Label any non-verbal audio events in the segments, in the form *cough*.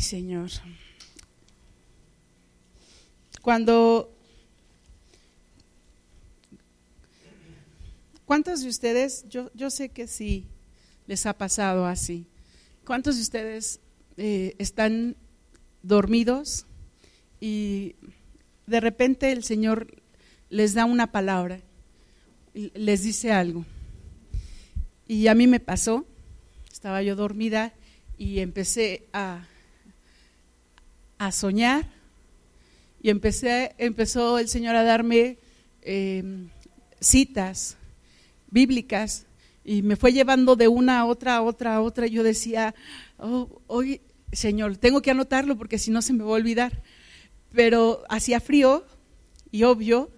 Señor. Cuando... ¿Cuántos de ustedes, yo, yo sé que sí, les ha pasado así? ¿Cuántos de ustedes eh, están dormidos y de repente el Señor les da una palabra, les dice algo? Y a mí me pasó, estaba yo dormida y empecé a, a soñar y empecé, empezó el Señor a darme em, citas bíblicas y me fue llevando de una a otra, a otra, a otra. Yo decía, oh, hoy, Señor, tengo que anotarlo porque si no se me va a olvidar. Pero hacía frío y obvio,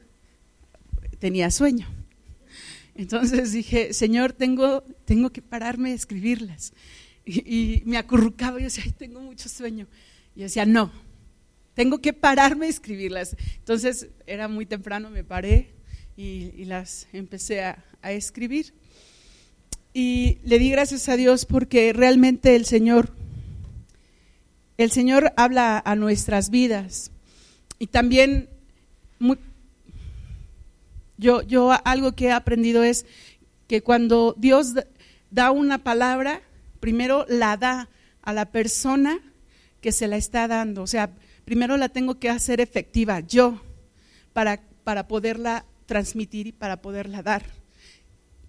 tenía sueño. Entonces dije, Señor, tengo, tengo que pararme a escribirlas. Y, me acurrucaba y decía, tengo mucho sueño. Y decía, no, tengo que pararme a escribirlas. Entonces era muy temprano, me paré y, las empecé a, a, escribir. Y le di gracias a Dios porque realmente el Señor, el Señor habla a nuestras vidas. Y también yo, yo algo que he aprendido es que cuando Dios da una palabra, primero la da a la persona que se la está dando. O sea, primero la tengo que hacer efectiva yo para, para poderla transmitir y para poderla dar.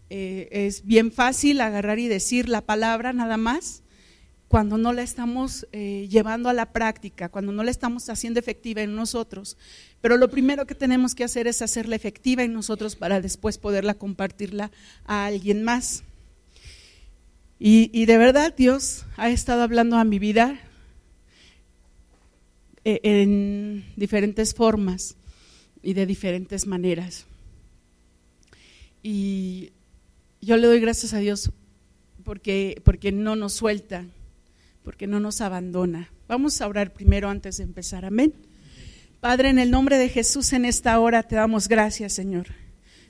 Eh, es bien fácil agarrar y decir la palabra nada más cuando no la estamos eh, llevando a la práctica, cuando no la estamos haciendo efectiva en nosotros. Pero lo primero que tenemos que hacer es hacerla efectiva en nosotros para después poderla compartirla a alguien más. Y, de verdad Dios ha estado hablando a mi vida en diferentes formas y de diferentes maneras. Y yo le doy gracias a Dios porque, porque no nos suelta, porque no nos abandona. Vamos a orar primero antes de empezar. Amén. Padre, en el nombre de Jesús en esta hora te damos gracias, Señor.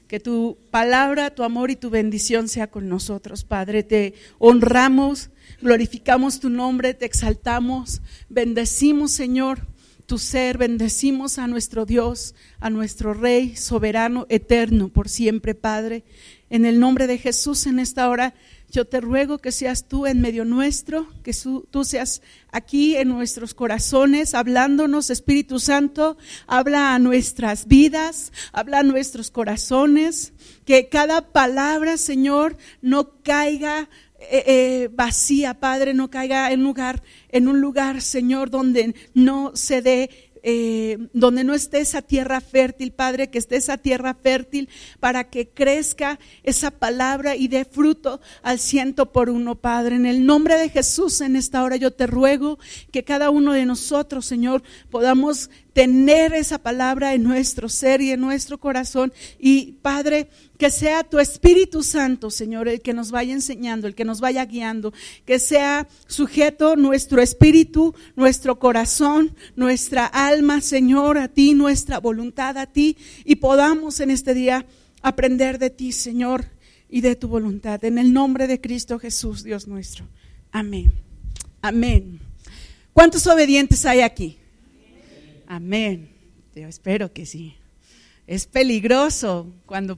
Que tu palabra, tu amor y tu bendición sea con nosotros, Padre. Te honramos, glorificamos tu nombre, te exaltamos, bendecimos, Señor, tu ser, bendecimos a nuestro Dios, a nuestro Rey soberano, eterno, por siempre, Padre. En el nombre de Jesús en esta hora yo te ruego que seas tú en medio nuestro, que tú seas aquí en nuestros corazones, hablándonos, Espíritu Santo, habla a nuestras vidas, habla a nuestros corazones, que cada palabra, Señor, no caiga eh, eh, vacía, Padre, no caiga en lugar, en un lugar, Señor, donde no se dé eh, donde no esté esa tierra fértil, Padre, que esté esa tierra fértil para que crezca esa palabra y dé fruto al ciento por uno, Padre. En el nombre de Jesús, en esta hora yo te ruego que cada uno de nosotros, Señor, podamos tener esa palabra en nuestro ser y en nuestro corazón. Y Padre, que sea tu Espíritu Santo, Señor, el que nos vaya enseñando, el que nos vaya guiando, que sea sujeto nuestro espíritu, nuestro corazón, nuestra alma, Señor, a ti, nuestra voluntad a ti, y podamos en este día aprender de ti, Señor, y de tu voluntad. En el nombre de Cristo Jesús, Dios nuestro. Amén. Amén. ¿Cuántos obedientes hay aquí? Amén. Yo espero que sí. Es peligroso cuando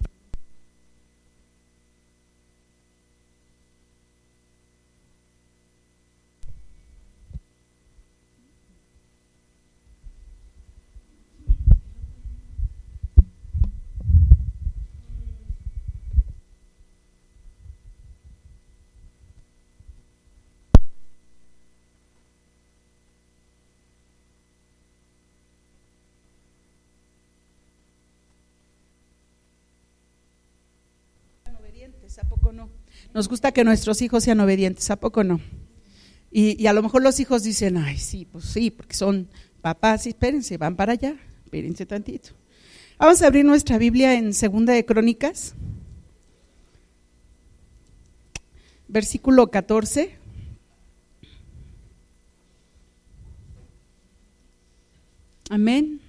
¿a poco no? Nos gusta que nuestros hijos sean obedientes, ¿a poco no? Y, a lo mejor los hijos dicen, ay, sí, pues sí, porque son papás, espérense, van para allá, espérense tantito. Vamos a abrir nuestra Biblia en Segunda de Crónicas, versículo 14. Amén.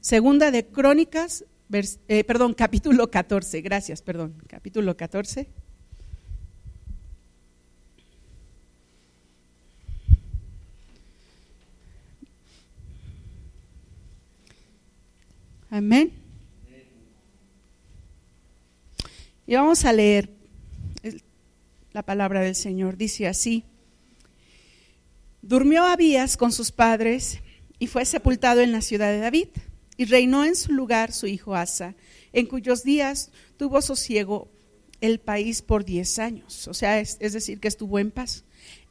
Segunda de Crónicas, eh, perdón, *laughs* capítulo 14, gracias, perdón, capítulo 14. Amén. Y vamos a leer la palabra del Señor. Dice así, durmió Abías con sus padres y fue sepultado en la ciudad de David. Y reinó en su lugar su hijo Asa, en cuyos días tuvo sosiego el país por diez años. O sea, es, es decir, que estuvo en paz.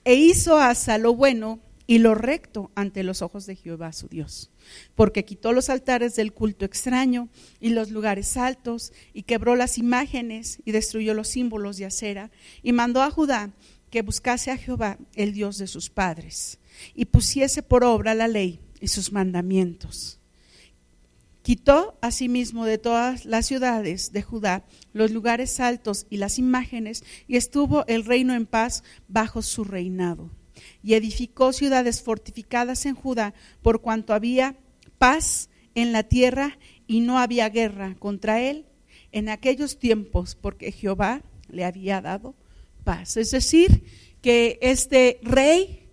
E hizo Asa lo bueno y lo recto ante los ojos de Jehová su Dios, porque quitó los altares del culto extraño y los lugares altos, y quebró las imágenes y destruyó los símbolos de acera, y mandó a Judá que buscase a Jehová, el Dios de sus padres, y pusiese por obra la ley y sus mandamientos. Quitó asimismo de todas las ciudades de Judá los lugares altos y las imágenes, y estuvo el reino en paz bajo su reinado y edificó ciudades fortificadas en Judá, por cuanto había paz en la tierra y no había guerra contra él en aquellos tiempos, porque Jehová le había dado paz. Es decir, que este rey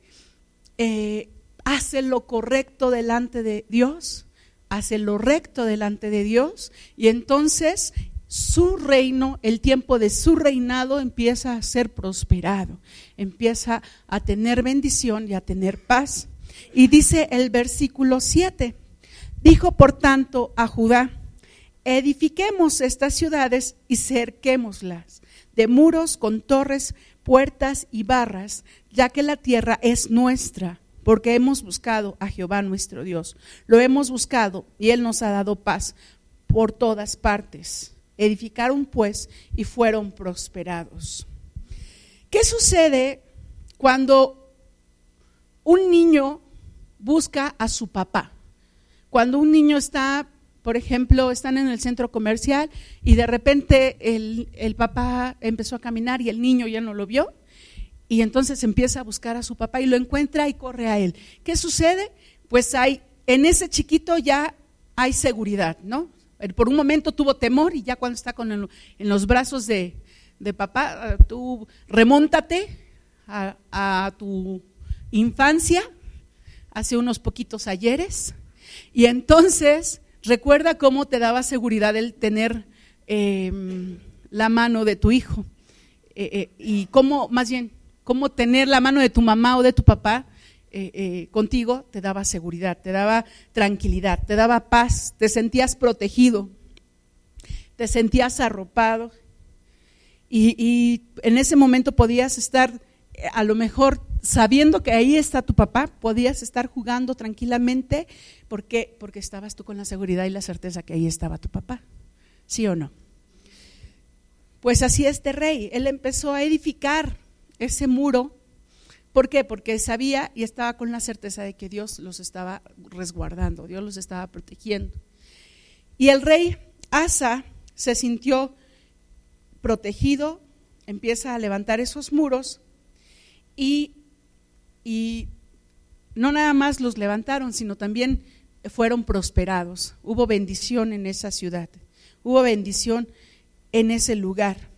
eh, hace lo correcto delante de Dios, hace lo recto delante de Dios, y entonces su reino, el tiempo de su reinado empieza a ser prosperado, empieza a tener bendición y a tener paz. Y dice el versículo 7, dijo por tanto a Judá, edifiquemos estas ciudades y cerquémoslas de muros con torres, puertas y barras, ya que la tierra es nuestra, porque hemos buscado a Jehová nuestro Dios. Lo hemos buscado y Él nos ha dado paz por todas partes. Edificaron pues y fueron prosperados. ¿Qué sucede cuando un niño busca a su papá? Cuando un niño está, por ejemplo, están en el centro comercial y de repente el, el papá empezó a caminar y el niño ya no lo vio y entonces empieza a buscar a su papá y lo encuentra y corre a él. ¿Qué sucede? Pues hay, en ese chiquito ya hay seguridad, ¿no? Por un momento tuvo temor y ya cuando está con en los brazos de, papá, eh, tú remóntate a, a, tu infancia, hace unos poquitos ayeres, y entonces recuerda cómo te daba seguridad el tener em, la mano de tu hijo, eh, eh, y cómo, más bien, cómo tener la mano de tu mamá o de tu papá eh, eh, contigo te daba seguridad, te daba tranquilidad, te daba paz, te sentías protegido, te sentías arropado. Y, en ese momento podías estar eh, a lo mejor sabiendo que ahí está tu papá, podías estar jugando tranquilamente. Porque, porque estabas tú con la seguridad y la certeza que ahí estaba tu papá, ¿sí o no? Pues así este rey, él empezó a edificar ese muro ¿Por qué? Porque sabía y estaba con la certeza de que Dios los estaba resguardando, Dios los estaba protegiendo. Y el rey Asa se sintió protegido, empieza a levantar esos muros y, y no nada más los levantaron, sino también fueron prosperados. Hubo bendición en esa ciudad, hubo bendición en ese lugar.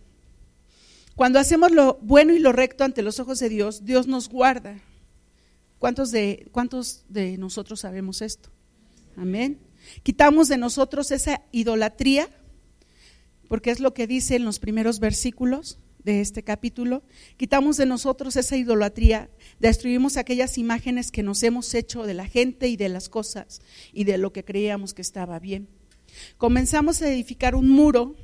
Cuando hacemos lo bueno y lo recto ante los ojos de Dios, Dios nos guarda. ¿Cuántos de, cuántos de nosotros sabemos esto? Amén. Quitamos de nosotros esa idolatría, porque es lo que dice en los primeros versículos de este capítulo. Quitamos de nosotros esa idolatría, destruimos aquellas imágenes que nos hemos hecho de la gente y de las cosas y de lo que creíamos que estaba bien. Comenzamos a edificar un muro,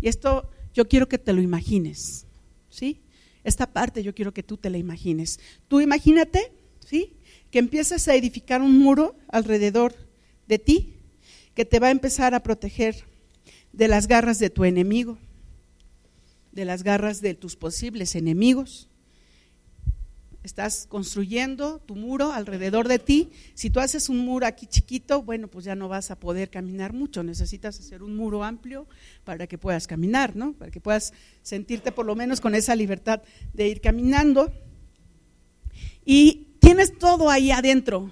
y esto yo quiero que te lo imagines, ¿sí? Esta parte yo quiero que tú te la imagines. Tú imagínate, ¿sí? Que empiezas a edificar un muro alrededor de ti que te va a empezar a proteger de las garras de tu enemigo, de las garras de tus posibles enemigos estás construyendo tu muro alrededor de ti. Si tú haces un muro aquí chiquito, bueno, pues ya no vas a poder caminar mucho. Necesitas hacer un muro amplio para que puedas caminar, ¿no? Para que puedas sentirte por lo menos con esa libertad de ir caminando. Y tienes todo ahí adentro,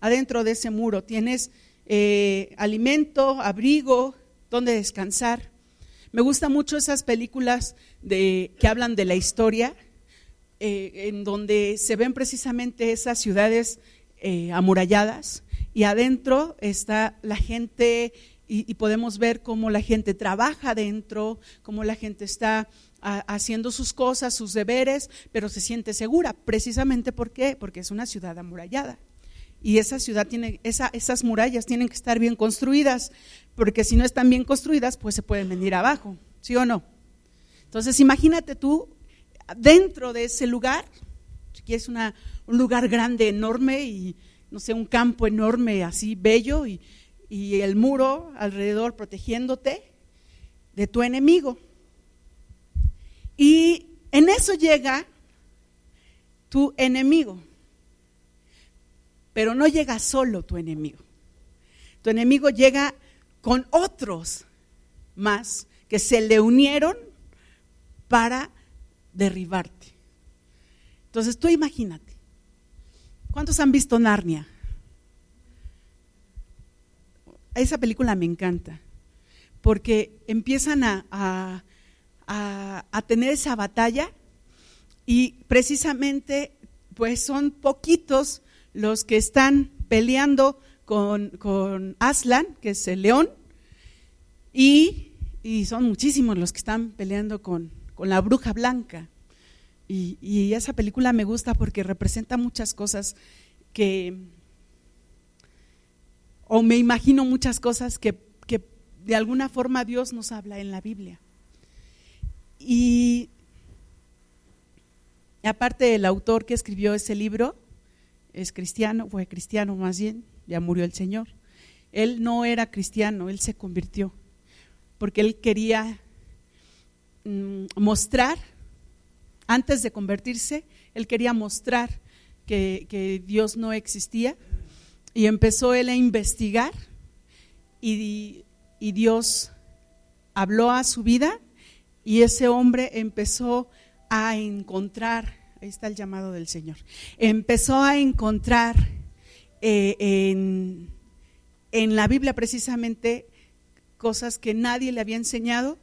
adentro de ese muro. Tienes eh, alimento, abrigo, donde descansar. Me gustan mucho esas películas de, que hablan de la historia eh, en donde se ven precisamente esas ciudades eh, amuralladas y adentro está la gente y, podemos ver cómo la gente trabaja adentro, cómo la gente está haciendo sus cosas, sus deberes, pero se siente segura. Precisamente. Porque es una ciudad amurallada. Y esa ciudad tiene, esas murallas tienen que estar bien construidas, porque si no están bien construidas, pues se pueden venir abajo, ¿sí o no? Entonces imagínate tú dentro de ese lugar, que es una, un lugar grande, enorme y no sé, un campo enorme, así bello y, y el muro alrededor protegiéndote de tu enemigo. Y en eso llega tu enemigo, pero no llega solo tu enemigo. Tu enemigo llega con otros más que se le unieron para derribarte. Entonces tú imagínate, ¿cuántos han visto Narnia? esa película me encanta, porque empiezan a, tener esa batalla y precisamente pues son poquitos los que están peleando con, Aslan, que es el león, y, son muchísimos los que están peleando con, la bruja blanca. Y, y, esa película me gusta porque representa muchas cosas que, o me imagino muchas cosas que, de alguna forma Dios nos habla en la Biblia. Y aparte el autor que escribió ese libro es cristiano, fue cristiano más bien, ya murió el Señor. Él no era cristiano, él se convirtió, porque él quería mostrar, antes de convertirse, él quería mostrar que Dios no existía y empezó él a investigar y, Dios habló a su vida y ese hombre empezó a encontrar, ahí está el llamado del Señor, empezó a encontrar eh, en la Biblia precisamente cosas que nadie le había enseñado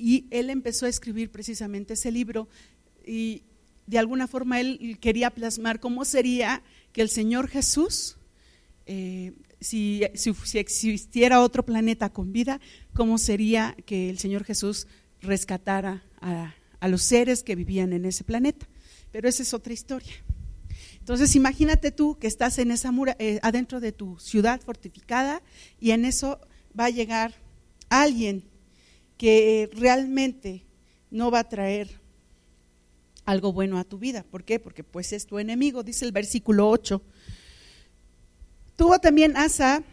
y él empezó a escribir precisamente ese libro y de alguna forma él quería plasmar cómo sería que el Señor Jesús eh, si, existiera otro planeta con vida, ¿cómo sería que el Señor Jesús rescatara a, los seres que vivían en ese planeta? Pero esa es otra historia. Entonces, imagínate tú que estás en esa mura, eh, adentro de tu ciudad fortificada y en eso va a llegar alguien que realmente no va a traer algo bueno a tu vida. ¿Por qué? Porque pues es tu enemigo, dice el versículo 8 Tuvo también Asa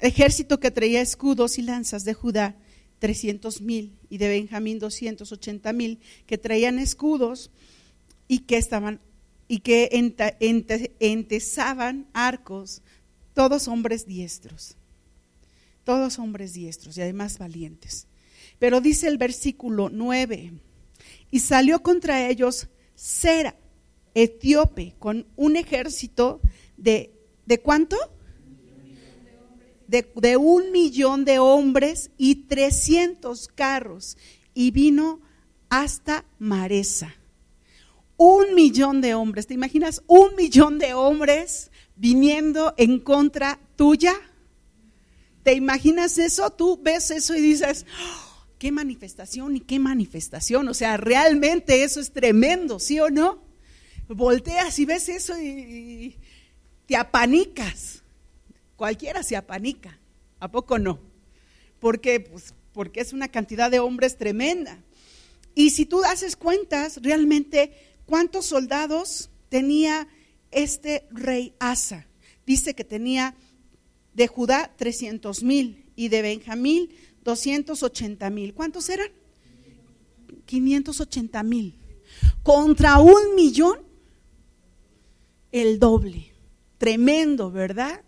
ejército que traía escudos y lanzas de Judá, 300 mil, y de Benjamín 280 mil, que traían escudos y que estaban y que entesaban arcos, todos hombres diestros, todos hombres diestros y además valientes. Pero dice el versículo 9, y salió contra ellos Sera, etíope, con un ejército de, ¿de cuánto? de, un millón de hombres y 300 carros y vino hasta Maresa. Un millón de hombres, ¿te imaginas? Un millón de hombres viniendo en contra tuya. ¿Te imaginas eso? Tú ves eso y dices, qué manifestación y qué manifestación. O sea, realmente eso es tremendo, ¿sí o no? Volteas y ves eso y te apanicas cualquiera se apanica, ¿a poco no? Porque, pues, porque es una cantidad de hombres tremenda. Y si tú haces cuentas, realmente, ¿cuántos soldados tenía este rey Asa? Dice que tenía de Judá 300 mil y de Benjamín 280 mil. ¿Cuántos eran? 580 mil. Contra un millón, el doble. Tremendo, ¿verdad?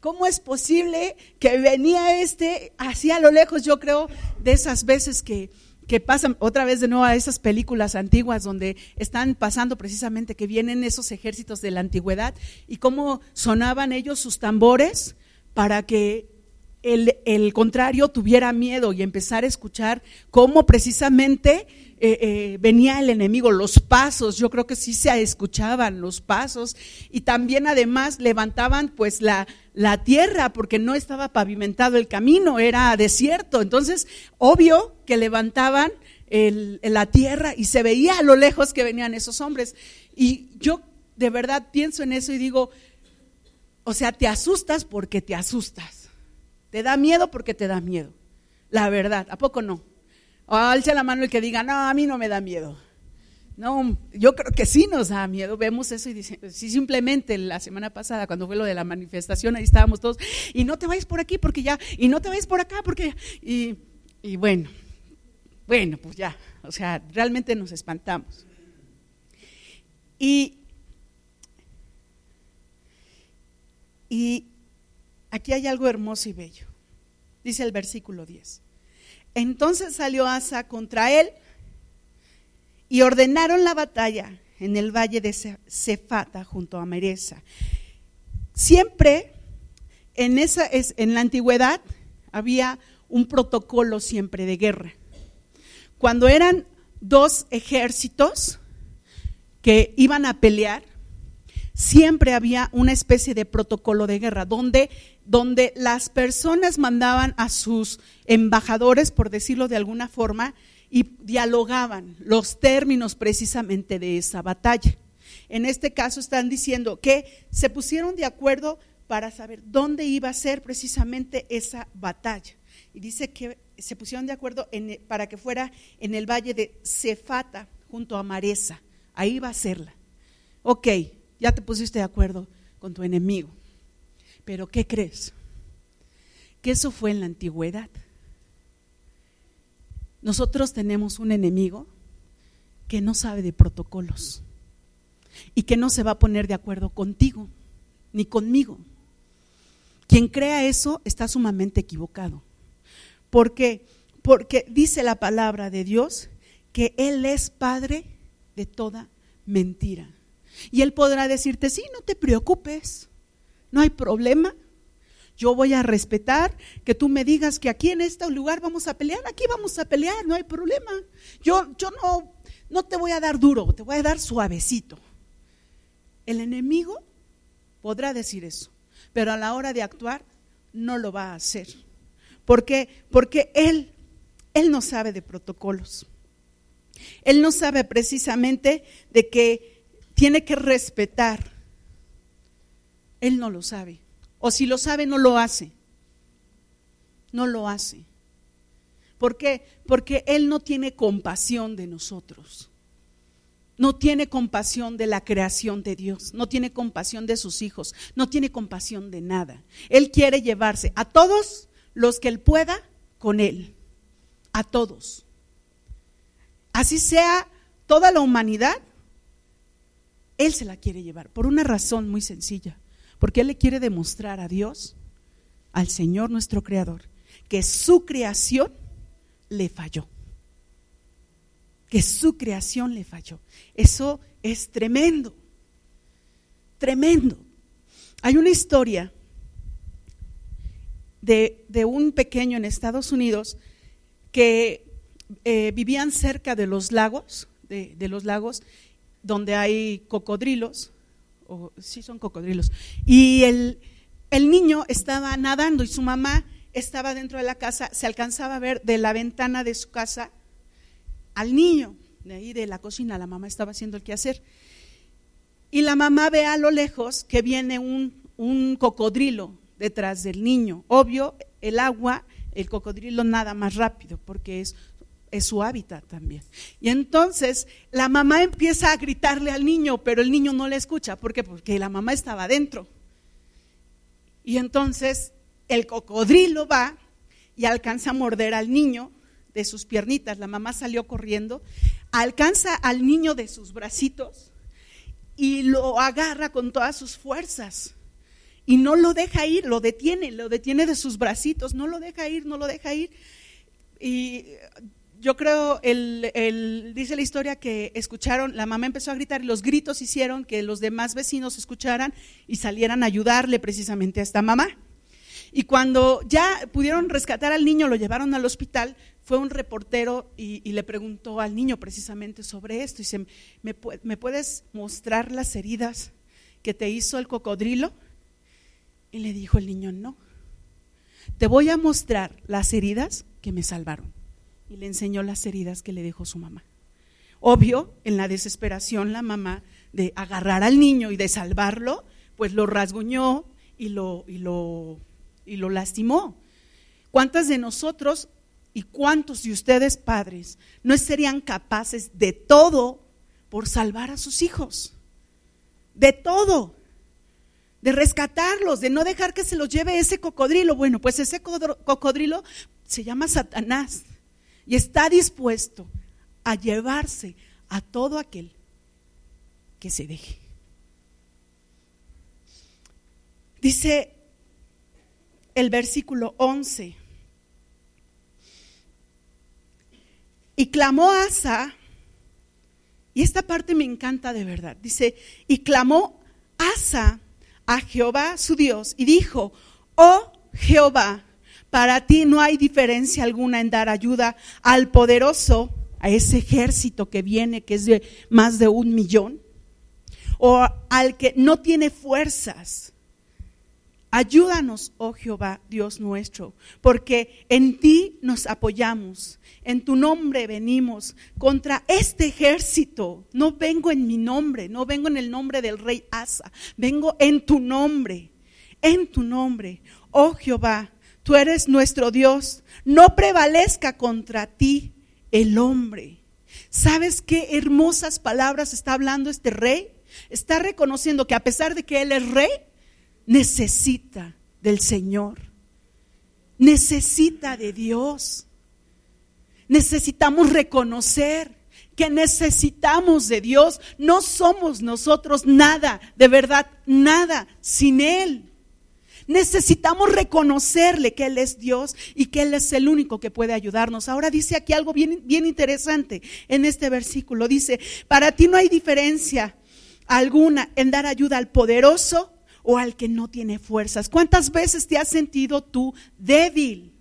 ¿Cómo es posible que venía este así a lo lejos? Yo creo de esas veces que, que pasan otra vez de nuevo a esas películas antiguas donde están pasando precisamente que vienen esos ejércitos de la antigüedad y cómo sonaban ellos sus tambores para que el, contrario tuviera miedo y empezar a escuchar cómo precisamente eh, eh, venía el enemigo, los pasos, yo creo que sí se escuchaban los pasos. Y también además levantaban pues la, la tierra porque no estaba pavimentado el camino, era desierto, entonces obvio que levantaban la tierra y se veía a lo lejos que venían esos hombres. Y yo de verdad pienso en eso y digo, o sea, te asustas porque te asustas te da miedo porque te da miedo. La verdad, ¿a poco no? O alce la mano el que diga, no, a mí no me da miedo. No, yo creo que sí nos da miedo. Vemos eso y dice, sí, simplemente la semana pasada, cuando fue lo de la manifestación, ahí estábamos todos, y no te vayas por aquí porque ya, y no te vayas por acá porque, y, y bueno, bueno, pues ya, o sea, realmente nos espantamos. Y, y Aquí hay algo hermoso y bello. Dice el versículo 10. Entonces salió Asa contra él y ordenaron la batalla en el valle de Cefata junto a Mereza. Siempre en, esa, en la antigüedad había un protocolo siempre de guerra. Cuando eran dos ejércitos que iban a pelear, siempre había una especie de protocolo de guerra, donde, donde las personas mandaban a sus embajadores, por decirlo de alguna forma, y dialogaban los términos precisamente de esa batalla. En este caso están diciendo que se pusieron de acuerdo para saber dónde iba a ser precisamente esa batalla. Y dice que se pusieron de acuerdo para que fuera en el valle de Cefata, junto a Maresa. Ahí va a serla. Ok, ya te pusiste de acuerdo con tu enemigo. Pero ¿qué crees? Que eso fue en la antigüedad. Nosotros tenemos un enemigo que no sabe de protocolos y que no se va a poner de acuerdo contigo ni conmigo. Quien crea eso está sumamente equivocado. ¿Por qué? Porque dice la palabra de Dios que Él es padre de toda mentira. Y Él podrá decirte, sí, no te preocupes, no hay problema. Yo voy a respetar que tú me digas que aquí en este lugar vamos a pelear, aquí vamos a pelear, no hay problema. Yo, yo no, no te voy a dar duro, te voy a dar suavecito. El enemigo podrá decir eso, pero a la hora de actuar no lo va a hacer. ¿Por qué? Porque él, él no sabe de protocolos. Él no sabe precisamente de que tiene que respetar. Él no lo sabe. O si lo sabe, no lo hace. No lo hace. ¿Por qué? Porque Él no tiene compasión de nosotros. No tiene compasión de la creación de Dios, no tiene compasión de sus hijos, no tiene compasión de nada. Él quiere llevarse a todos los que Él pueda con Él, a todos. Así sea toda la humanidad, él se la quiere llevar por una razón muy sencilla, porque Él le quiere demostrar a Dios, al Señor nuestro Creador, que su creación le falló. Que su creación le falló. Eso es tremendo, tremendo. Hay una historia de, un pequeño en Estados Unidos que eh, vivían cerca de los lagos, de los lagos, donde hay cocodrilos, o sí son cocodrilos, y el, el niño estaba nadando y su mamá estaba dentro de la casa, se alcanzaba a ver de la ventana de su casa al niño, de ahí de la cocina, la mamá estaba haciendo el quehacer. Y la mamá ve a lo lejos que viene un, un cocodrilo detrás del niño. Obvio, el agua, el cocodrilo nada más rápido porque es es su hábitat también. Y entonces la mamá empieza a gritarle al niño, pero el niño no le escucha. ¿Por qué? Porque la mamá estaba adentro. Y entonces el cocodrilo va y alcanza a morder al niño de sus piernitas. La mamá salió corriendo, alcanza al niño de sus bracitos y lo agarra con todas sus fuerzas. Y no lo deja ir, lo detiene, lo detiene de sus bracitos, no lo deja ir, no lo deja ir. Y yo creo, el, dice la historia que escucharon, la mamá empezó a gritar y los gritos hicieron que los demás vecinos escucharan y salieran a ayudarle precisamente a esta mamá. Y cuando ya pudieron rescatar al niño, lo llevaron al hospital, fue un reportero y, le preguntó al niño precisamente sobre esto. Dice, ¿me, ¿me puedes mostrar las heridas que te hizo el cocodrilo? Y le dijo el niño, no. Te voy a mostrar las heridas que me salvaron. Y le enseñó las heridas que le dejó su mamá. Obvio, en la desesperación, la mamá de agarrar al niño y de salvarlo, pues lo rasguñó y lo, y lo, y lo lastimó. ¿Cuántas de nosotros y cuántos de ustedes padres no serían capaces de todo por salvar a sus hijos? De todo de rescatarlos, de no dejar que se los lleve ese cocodrilo. Bueno, pues ese cocodrilo se llama Satanás y está dispuesto a llevarse a todo aquel que se deje. Dice el versículo 11. Y clamó Asa, y esta parte me encanta de verdad. Dice, y clamó Asa a Jehová su Dios y dijo, oh Jehová, para ti no hay diferencia alguna en dar ayuda al poderoso, a ese ejército que viene, que es de más de un millón, o al que no tiene fuerzas. Ayúdanos, oh Jehová, Dios nuestro, porque en ti nos apoyamos, en tu nombre venimos contra este ejército. No vengo en mi nombre, no vengo en el nombre del rey Asa, vengo en tu nombre, en tu nombre, oh Jehová, tú eres nuestro Dios, no prevalezca contra ti el hombre. ¿Sabes qué hermosas palabras está hablando este rey? Está reconociendo que a pesar de que él es rey, necesita del Señor, necesita de Dios. Necesitamos reconocer que necesitamos de Dios. No somos nosotros nada, de verdad, nada sin Él. Necesitamos reconocerle que Él es Dios y que Él es el único que puede ayudarnos. Ahora dice aquí algo bien, bien interesante en este versículo. Dice, para ti no hay diferencia alguna en dar ayuda al poderoso o al que no tiene fuerzas. ¿Cuántas veces te has sentido tú débil?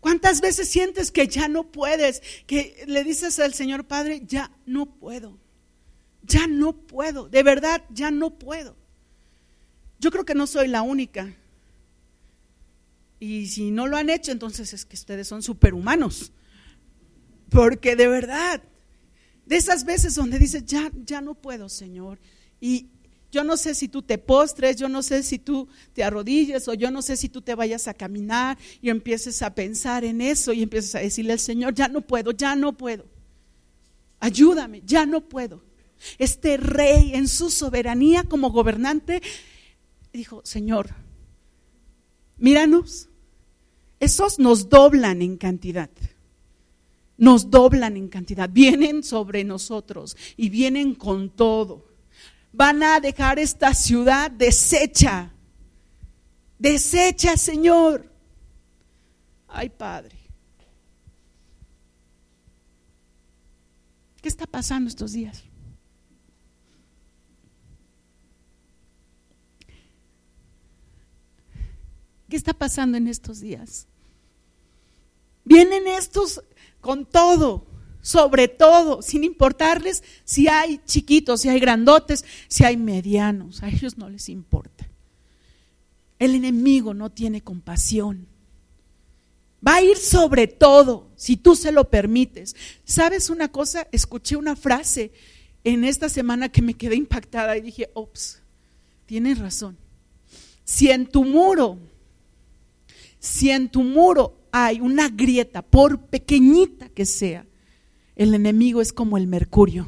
¿Cuántas veces sientes que ya no puedes? Que le dices al Señor Padre, ya no puedo. Ya no puedo. De verdad, ya no puedo. Yo creo que no soy la única. Y si no lo han hecho, entonces es que ustedes son superhumanos. Porque de verdad, de esas veces donde dices, ya, ya no puedo, Señor. Y, yo no sé si tú te postres, yo no sé si tú te arrodilles o yo no sé si tú te vayas a caminar y empieces a pensar en eso y empieces a decirle al Señor, ya no puedo, ya no puedo. Ayúdame, ya no puedo. Este rey en su soberanía como gobernante dijo, Señor, míranos, esos nos doblan en cantidad nos doblan en cantidad, vienen sobre nosotros y vienen con todo van a dejar esta ciudad deshecha. Deshecha, Señor. Ay, Padre. ¿Qué está pasando estos días? ¿Qué está pasando en estos días? Vienen estos con todo sobre todo, sin importarles si hay chiquitos, si hay grandotes, si hay medianos, a ellos no les importa. El enemigo no tiene compasión. Va a ir sobre todo, si tú se lo permites. ¿Sabes una cosa? Escuché una frase en esta semana que me quedé impactada y dije, ops, tienes razón. Si en tu muro, si en tu muro hay una grieta, por pequeñita que sea, el enemigo es como el mercurio.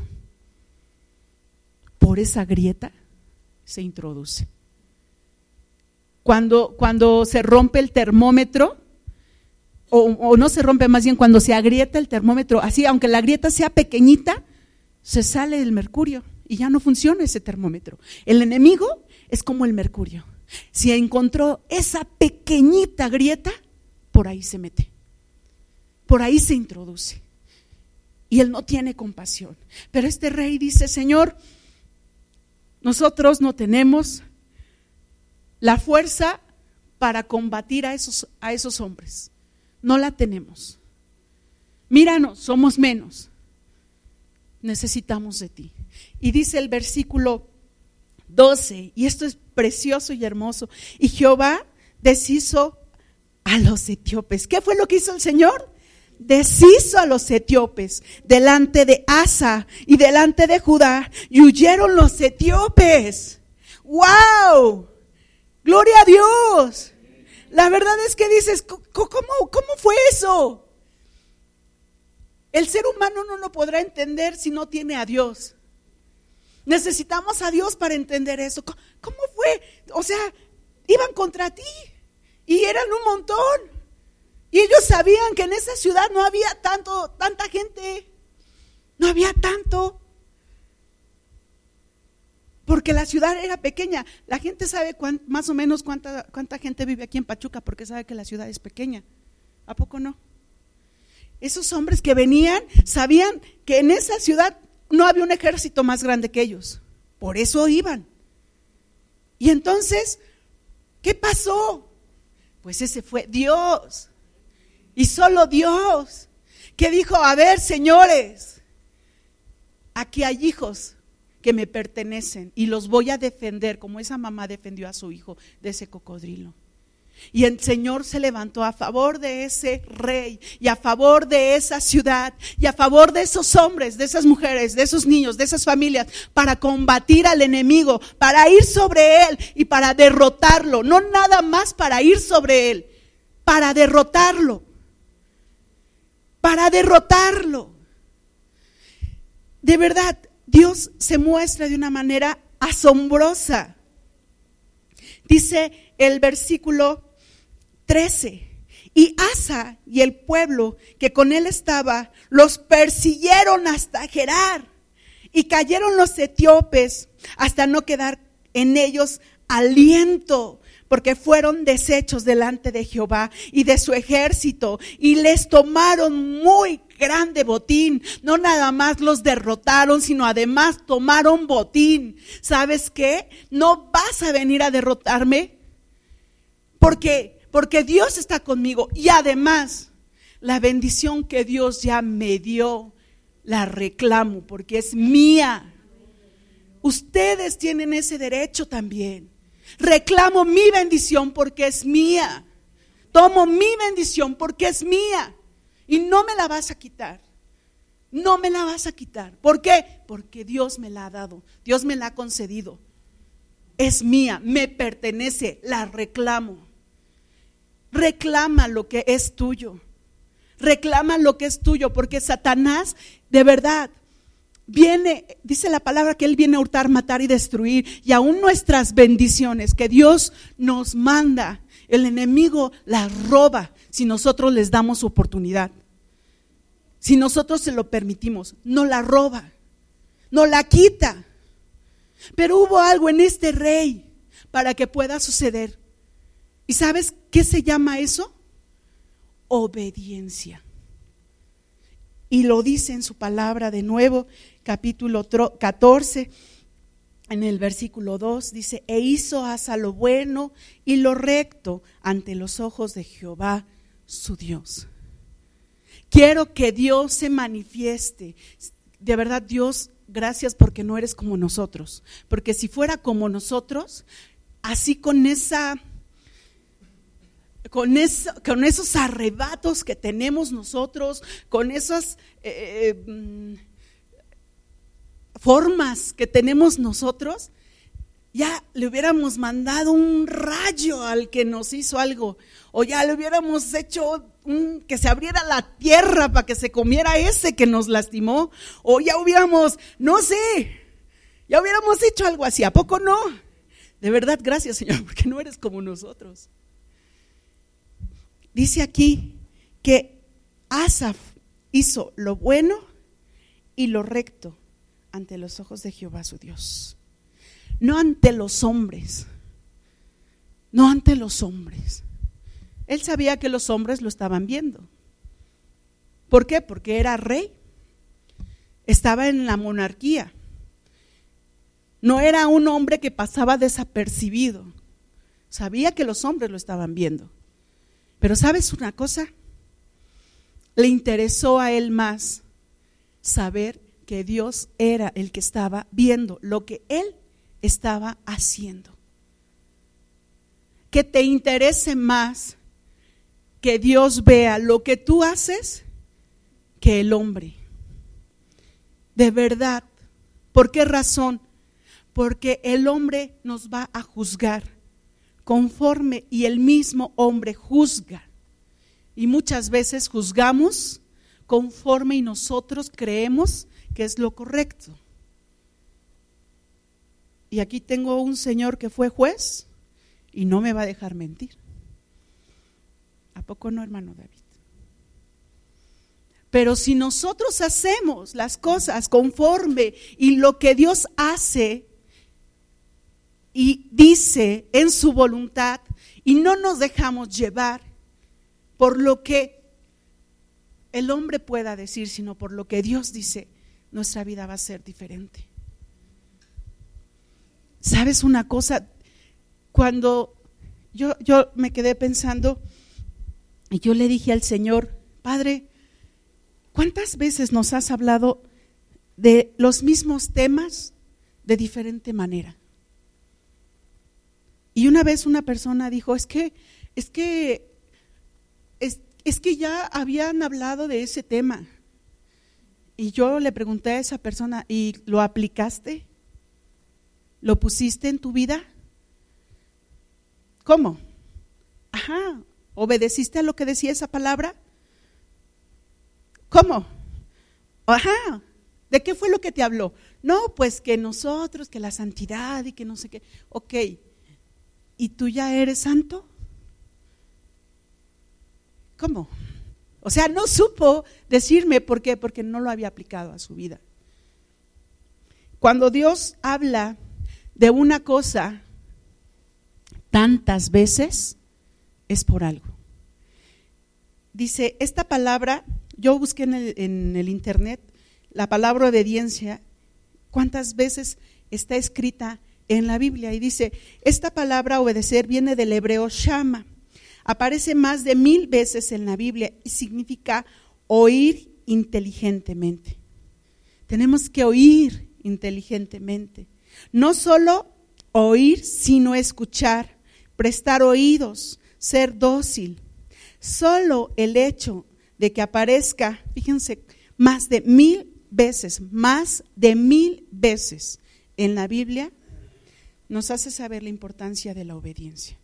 Por esa grieta se introduce. Cuando, cuando se rompe el termómetro, o, o, no se rompe más bien, cuando se agrieta el termómetro, así, aunque la grieta sea pequeñita, se sale el mercurio y ya no funciona ese termómetro. El enemigo es como el mercurio. Si encontró esa pequeñita grieta, por ahí se mete, por ahí se introduce y él no tiene compasión. Pero este rey dice, Señor, nosotros no tenemos la fuerza para combatir a esos, a esos hombres. No la tenemos. Míranos, somos menos. Necesitamos de ti. Y dice el versículo 12, y esto es precioso y hermoso. Y Jehová deshizo a los etíopes. ¿Qué fue lo que hizo el Señor? Deshizo a los etíopes delante de Asa y delante de Judá y huyeron los etíopes. ¡Wow! Gloria a Dios. La verdad es que dices, ¿cómo, cómo fue eso? El ser humano no lo podrá entender si no tiene a Dios. Necesitamos a Dios para entender eso. ¿Cómo fue? O sea, iban contra ti y eran un montón. Y ellos sabían que en esa ciudad no había tanto, tanta gente. No había tanto. Porque la ciudad era pequeña. La gente sabe más o menos cuánta, cuánta gente vive aquí en Pachuca porque sabe que la ciudad es pequeña. ¿A poco no? Esos hombres que venían sabían que en esa ciudad no había un ejército más grande que ellos. Por eso iban. Y entonces, ¿qué pasó? Pues ese fue Dios. Y solo Dios. Que dijo, a ver, señores, aquí hay hijos que me pertenecen y los voy a defender como esa mamá defendió a su hijo de ese cocodrilo. Y el Señor se levantó a favor de ese rey y a favor de esa ciudad y a favor de esos hombres, de esas mujeres, de esos niños, de esas familias, para combatir al enemigo, para ir sobre él y para derrotarlo. No nada más para ir sobre él, para derrotarlo. Para derrotarlo. De verdad, Dios se muestra de una manera asombrosa. Dice el versículo 13. Y Asa y el pueblo que con él estaba los persiguieron hasta Gerar y cayeron los etíopes hasta no quedar en ellos aliento, porque fueron deshechos delante de Jehová y de su ejército y les tomaron muy grande botín. No nada más los derrotaron, sino además tomaron botín. ¿Sabes qué? No vas a venir a derrotarme porque porque Dios está conmigo y además la bendición que Dios ya me dio, la reclamo porque es mía. Ustedes tienen ese derecho también. Reclamo mi bendición porque es mía. Tomo mi bendición porque es mía. Y no me la vas a quitar. No me la vas a quitar. ¿Por qué? Porque Dios me la ha dado. Dios me la ha concedido. Es mía, me pertenece, la reclamo. Reclama lo que es tuyo. Reclama lo que es tuyo, porque Satanás, de verdad, viene, dice la palabra que Él viene a hurtar, matar y destruir. Y aún nuestras bendiciones que Dios nos manda, el enemigo las roba si nosotros les damos oportunidad. Si nosotros se lo permitimos, no la roba, no la quita. Pero hubo algo en este rey para que pueda suceder. ¿Y sabes qué se llama eso? Obediencia. Y lo dice en su palabra de nuevo, capítulo 14, en el versículo 2, dice, e hizo hasta lo bueno y lo recto ante los ojos de Jehová, su Dios. Quiero que Dios se manifieste. De verdad, Dios, gracias porque no eres como nosotros. Porque si fuera como nosotros, así con esa con, eso, con esos arrebatos que tenemos nosotros, con esas eh, eh, mm, formas que tenemos nosotros, ya le hubiéramos mandado un rayo al que nos hizo algo, o ya le hubiéramos hecho que se abriera la tierra para que se comiera ese que nos lastimó, o ya hubiéramos, no sé, ya hubiéramos hecho algo así, ¿a poco no? De verdad, gracias Señor, *laughs* porque no eres como nosotros. Dice aquí que Asaf hizo lo bueno y lo recto ante los ojos de Jehová su Dios. No ante los hombres, no ante los hombres. Él sabía que los hombres lo estaban viendo. ¿Por qué? Porque era rey. Estaba en la monarquía. No era un hombre que pasaba desapercibido. Sabía que los hombres lo estaban viendo. Pero ¿sabes una cosa? Le interesó a él más saber que Dios era el que estaba viendo lo que él estaba haciendo. Que te interese más que Dios vea lo que tú haces que el hombre. De verdad. ¿Por qué razón? Porque el hombre nos va a juzgar conforme y el mismo hombre juzga. Y muchas veces juzgamos conforme y nosotros creemos que es lo correcto. Y aquí tengo un señor que fue juez y no me va a dejar mentir. ¿A poco no, hermano David? Pero si nosotros hacemos las cosas conforme y lo que Dios hace y dice en su voluntad y no nos dejamos llevar por lo que el hombre pueda decir, sino por lo que Dios dice, nuestra vida va a ser diferente. ¿Sabes una cosa? Cuando yo, yo me quedé pensando y yo le dije al Señor, Padre, ¿Cuántas veces nos has hablado de los mismos temas de diferente manera? Y una vez una persona dijo, es que, es que, es, es que ya habían hablado de ese tema. Y yo le pregunté a esa persona, ¿y lo aplicaste? ¿Lo pusiste en tu vida? ¿Cómo? Ajá, ¿obedeciste a lo que decía esa palabra? ¿Cómo? Ajá. ¿De qué fue lo que te habló? No, pues que nosotros, que la santidad y que no sé qué. Ok. ¿Y tú ya eres santo? ¿Cómo? O sea, no supo decirme por qué, porque no lo había aplicado a su vida. Cuando Dios habla de una cosa tantas veces, es por algo. Dice, esta palabra yo busqué en el, internet la palabra obediencia, cuántas veces está escrita en la Biblia y dice, esta palabra obedecer viene del hebreo shama, aparece más de mil veces en la Biblia y significa oír inteligentemente. Tenemos que oír inteligentemente. No solo oír, sino escuchar, prestar oídos, ser dócil. Solo el hecho de que aparezca, fíjense, más de mil veces, más de mil veces en la Biblia, nos hace saber la importancia de la obediencia.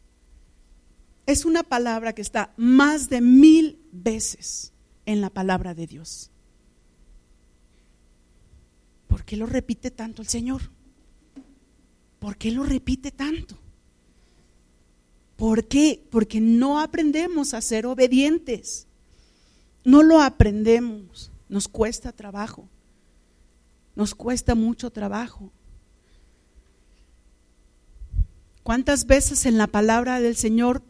Es una palabra que está más de mil veces en la palabra de Dios. ¿Por qué lo repite tanto el Señor? ¿Por qué lo repite tanto? ¿Por qué? Porque no aprendemos a ser obedientes no lo aprendemos, nos cuesta trabajo, nos cuesta mucho trabajo. ¿Cuántas veces en la palabra del Señor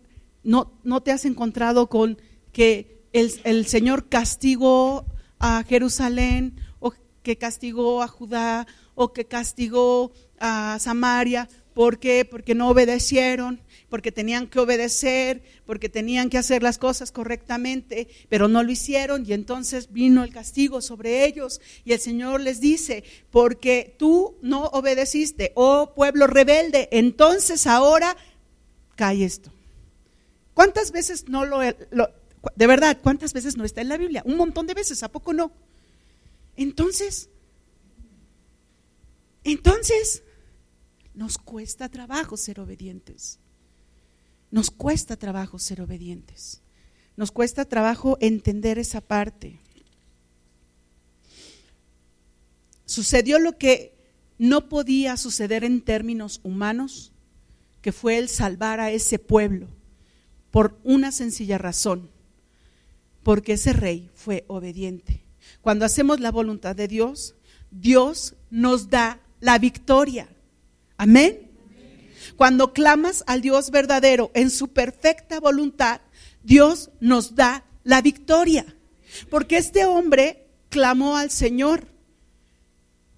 no, no te has encontrado con que el, el Señor castigó a Jerusalén o que castigó a Judá o que castigó a Samaria? ¿Por qué? Porque no obedecieron porque tenían que obedecer, porque tenían que hacer las cosas correctamente, pero no lo hicieron y entonces vino el castigo sobre ellos y el Señor les dice, porque tú no obedeciste, oh pueblo rebelde, entonces ahora cae esto. ¿Cuántas veces no lo, de verdad, cuántas veces no está en la Biblia? Un montón de veces, ¿a poco no? Entonces, entonces, nos cuesta trabajo ser obedientes. Nos cuesta trabajo ser obedientes. Nos cuesta trabajo entender esa parte. Sucedió lo que no podía suceder en términos humanos, que fue el salvar a ese pueblo, por una sencilla razón, porque ese rey fue obediente. Cuando hacemos la voluntad de Dios, Dios nos da la victoria. Amén. Cuando clamas al Dios verdadero en su perfecta voluntad, Dios nos da la victoria. Porque este hombre clamó al Señor.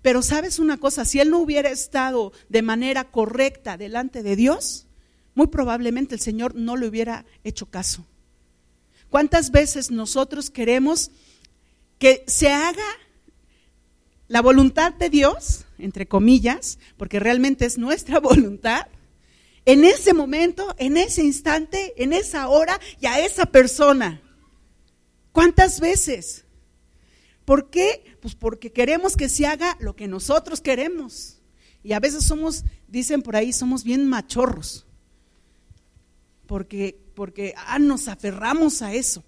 Pero sabes una cosa, si él no hubiera estado de manera correcta delante de Dios, muy probablemente el Señor no le hubiera hecho caso. ¿Cuántas veces nosotros queremos que se haga la voluntad de Dios, entre comillas, porque realmente es nuestra *laughs* voluntad, en ese momento, en ese instante, en esa hora y a esa persona? ¿Cuántas veces? ¿Por qué? Pues porque queremos que se haga lo que nosotros queremos. Y a veces somos, dicen por ahí, somos bien machorros. Porque, porque ah, nos aferramos a eso.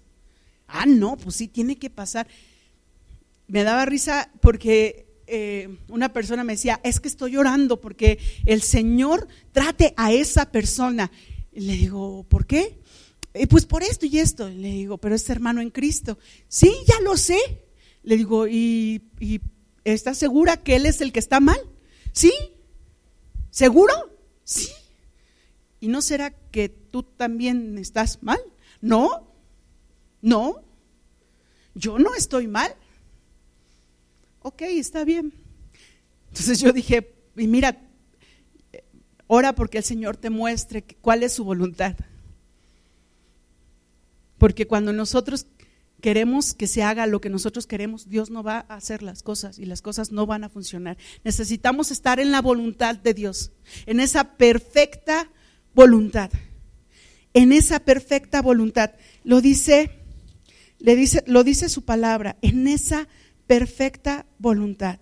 Ah, no, pues sí, tiene que pasar. Me daba risa porque eh, una persona me decía, es que estoy llorando porque el Señor trate a esa persona. Le digo, ¿por qué? Eh, pues por esto y esto. le digo, pero es hermano en Cristo. Sí, ya lo sé. Le digo, ¿y, y estás segura que Él es el que está mal? ¿Sí? ¿Seguro? Sí. ¿Y no será que tú también estás mal? No, no. Yo no estoy mal. Ok, está bien. Entonces yo dije, y mira, ora porque el Señor te muestre cuál es su voluntad. Porque cuando nosotros queremos que se haga lo que nosotros queremos, Dios no va a hacer las cosas y las cosas no van a funcionar. Necesitamos estar en la voluntad de Dios, en esa perfecta voluntad. En esa perfecta voluntad. Lo dice, le dice, lo dice su palabra, en esa perfecta voluntad.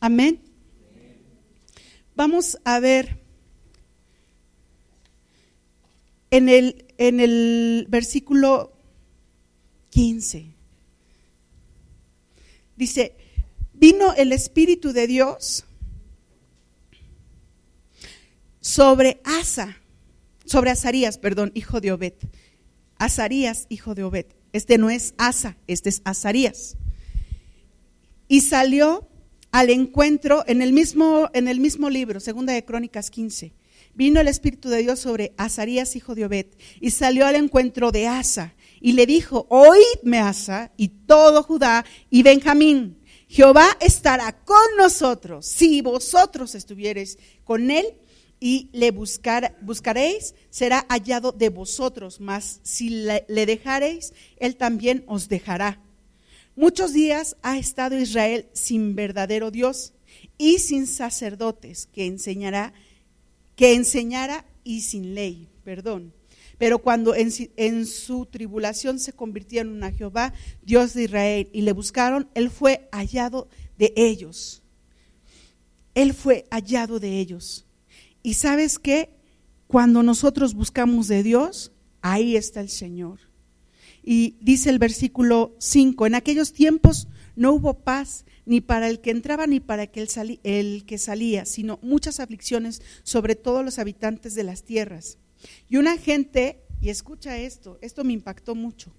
Amén. Vamos a ver en el, en el versículo 15. Dice, vino el Espíritu de Dios sobre Asa, sobre Azarías, perdón, hijo de Obed. Azarías, hijo de Obed. Este no es Asa, este es Azarías. Y salió al encuentro en el mismo, en el mismo libro, segunda de Crónicas 15. Vino el Espíritu de Dios sobre Azarías, hijo de Obed, y salió al encuentro de Asa y le dijo, oídme Asa y todo Judá y Benjamín, Jehová estará con nosotros si vosotros estuviereis con él y le buscar, buscaréis, será hallado de vosotros, mas si le, le él también os dejará. Muchos días ha estado Israel sin verdadero Dios y sin sacerdotes que que enseñara y sin ley, perdón. Pero cuando en, su tribulación se convirtieron a Jehová, Dios de Israel, y le buscaron, él fue hallado de ellos. Él fue hallado de ellos. Y sabes qué? Cuando nosotros buscamos de Dios, ahí está el Señor. Y dice el versículo 5, en aquellos tiempos no hubo paz ni para el que entraba ni para el, que salía, sino muchas aflicciones sobre todos los habitantes de las tierras. Y una gente, y escucha esto, esto me impactó mucho,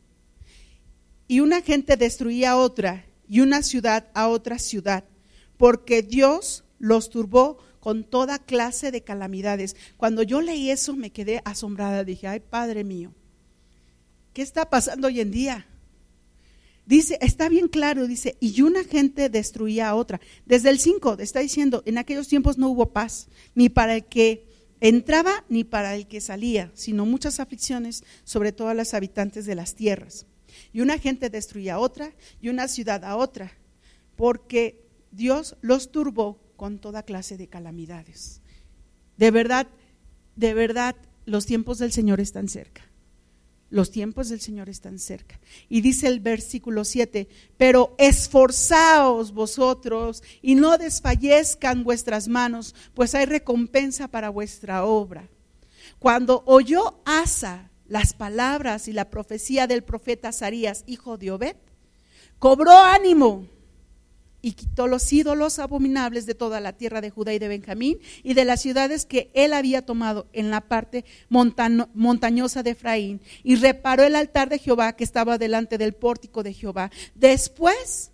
y una gente destruía a otra y una ciudad a otra ciudad, porque Dios los turbó con toda clase de calamidades. Cuando yo leí eso me quedé asombrada, dije, ay Padre mío, ¿qué está pasando hoy en día? Dice, está bien claro, dice, y una gente destruía a otra. Desde el 5 está diciendo, en aquellos tiempos no hubo paz, ni para el que entraba ni para el que salía, sino muchas aflicciones sobre todas las habitantes de las tierras. Y una gente destruía a otra y una ciudad a otra, porque Dios los turbó con toda clase de calamidades. De verdad, de verdad, los tiempos del Señor están cerca. Los tiempos del Señor están cerca. Y dice el versículo 7, pero esforzaos vosotros y no desfallezcan vuestras manos, pues hay recompensa para vuestra obra. Cuando oyó Asa las palabras y la profecía del profeta Azarías, hijo de Obed, cobró ánimo y quitó los ídolos abominables de toda la tierra de Judá y de Benjamín y de las ciudades que él había tomado en la parte montañosa de Efraín y reparó el altar de Jehová que estaba delante del pórtico de Jehová. Después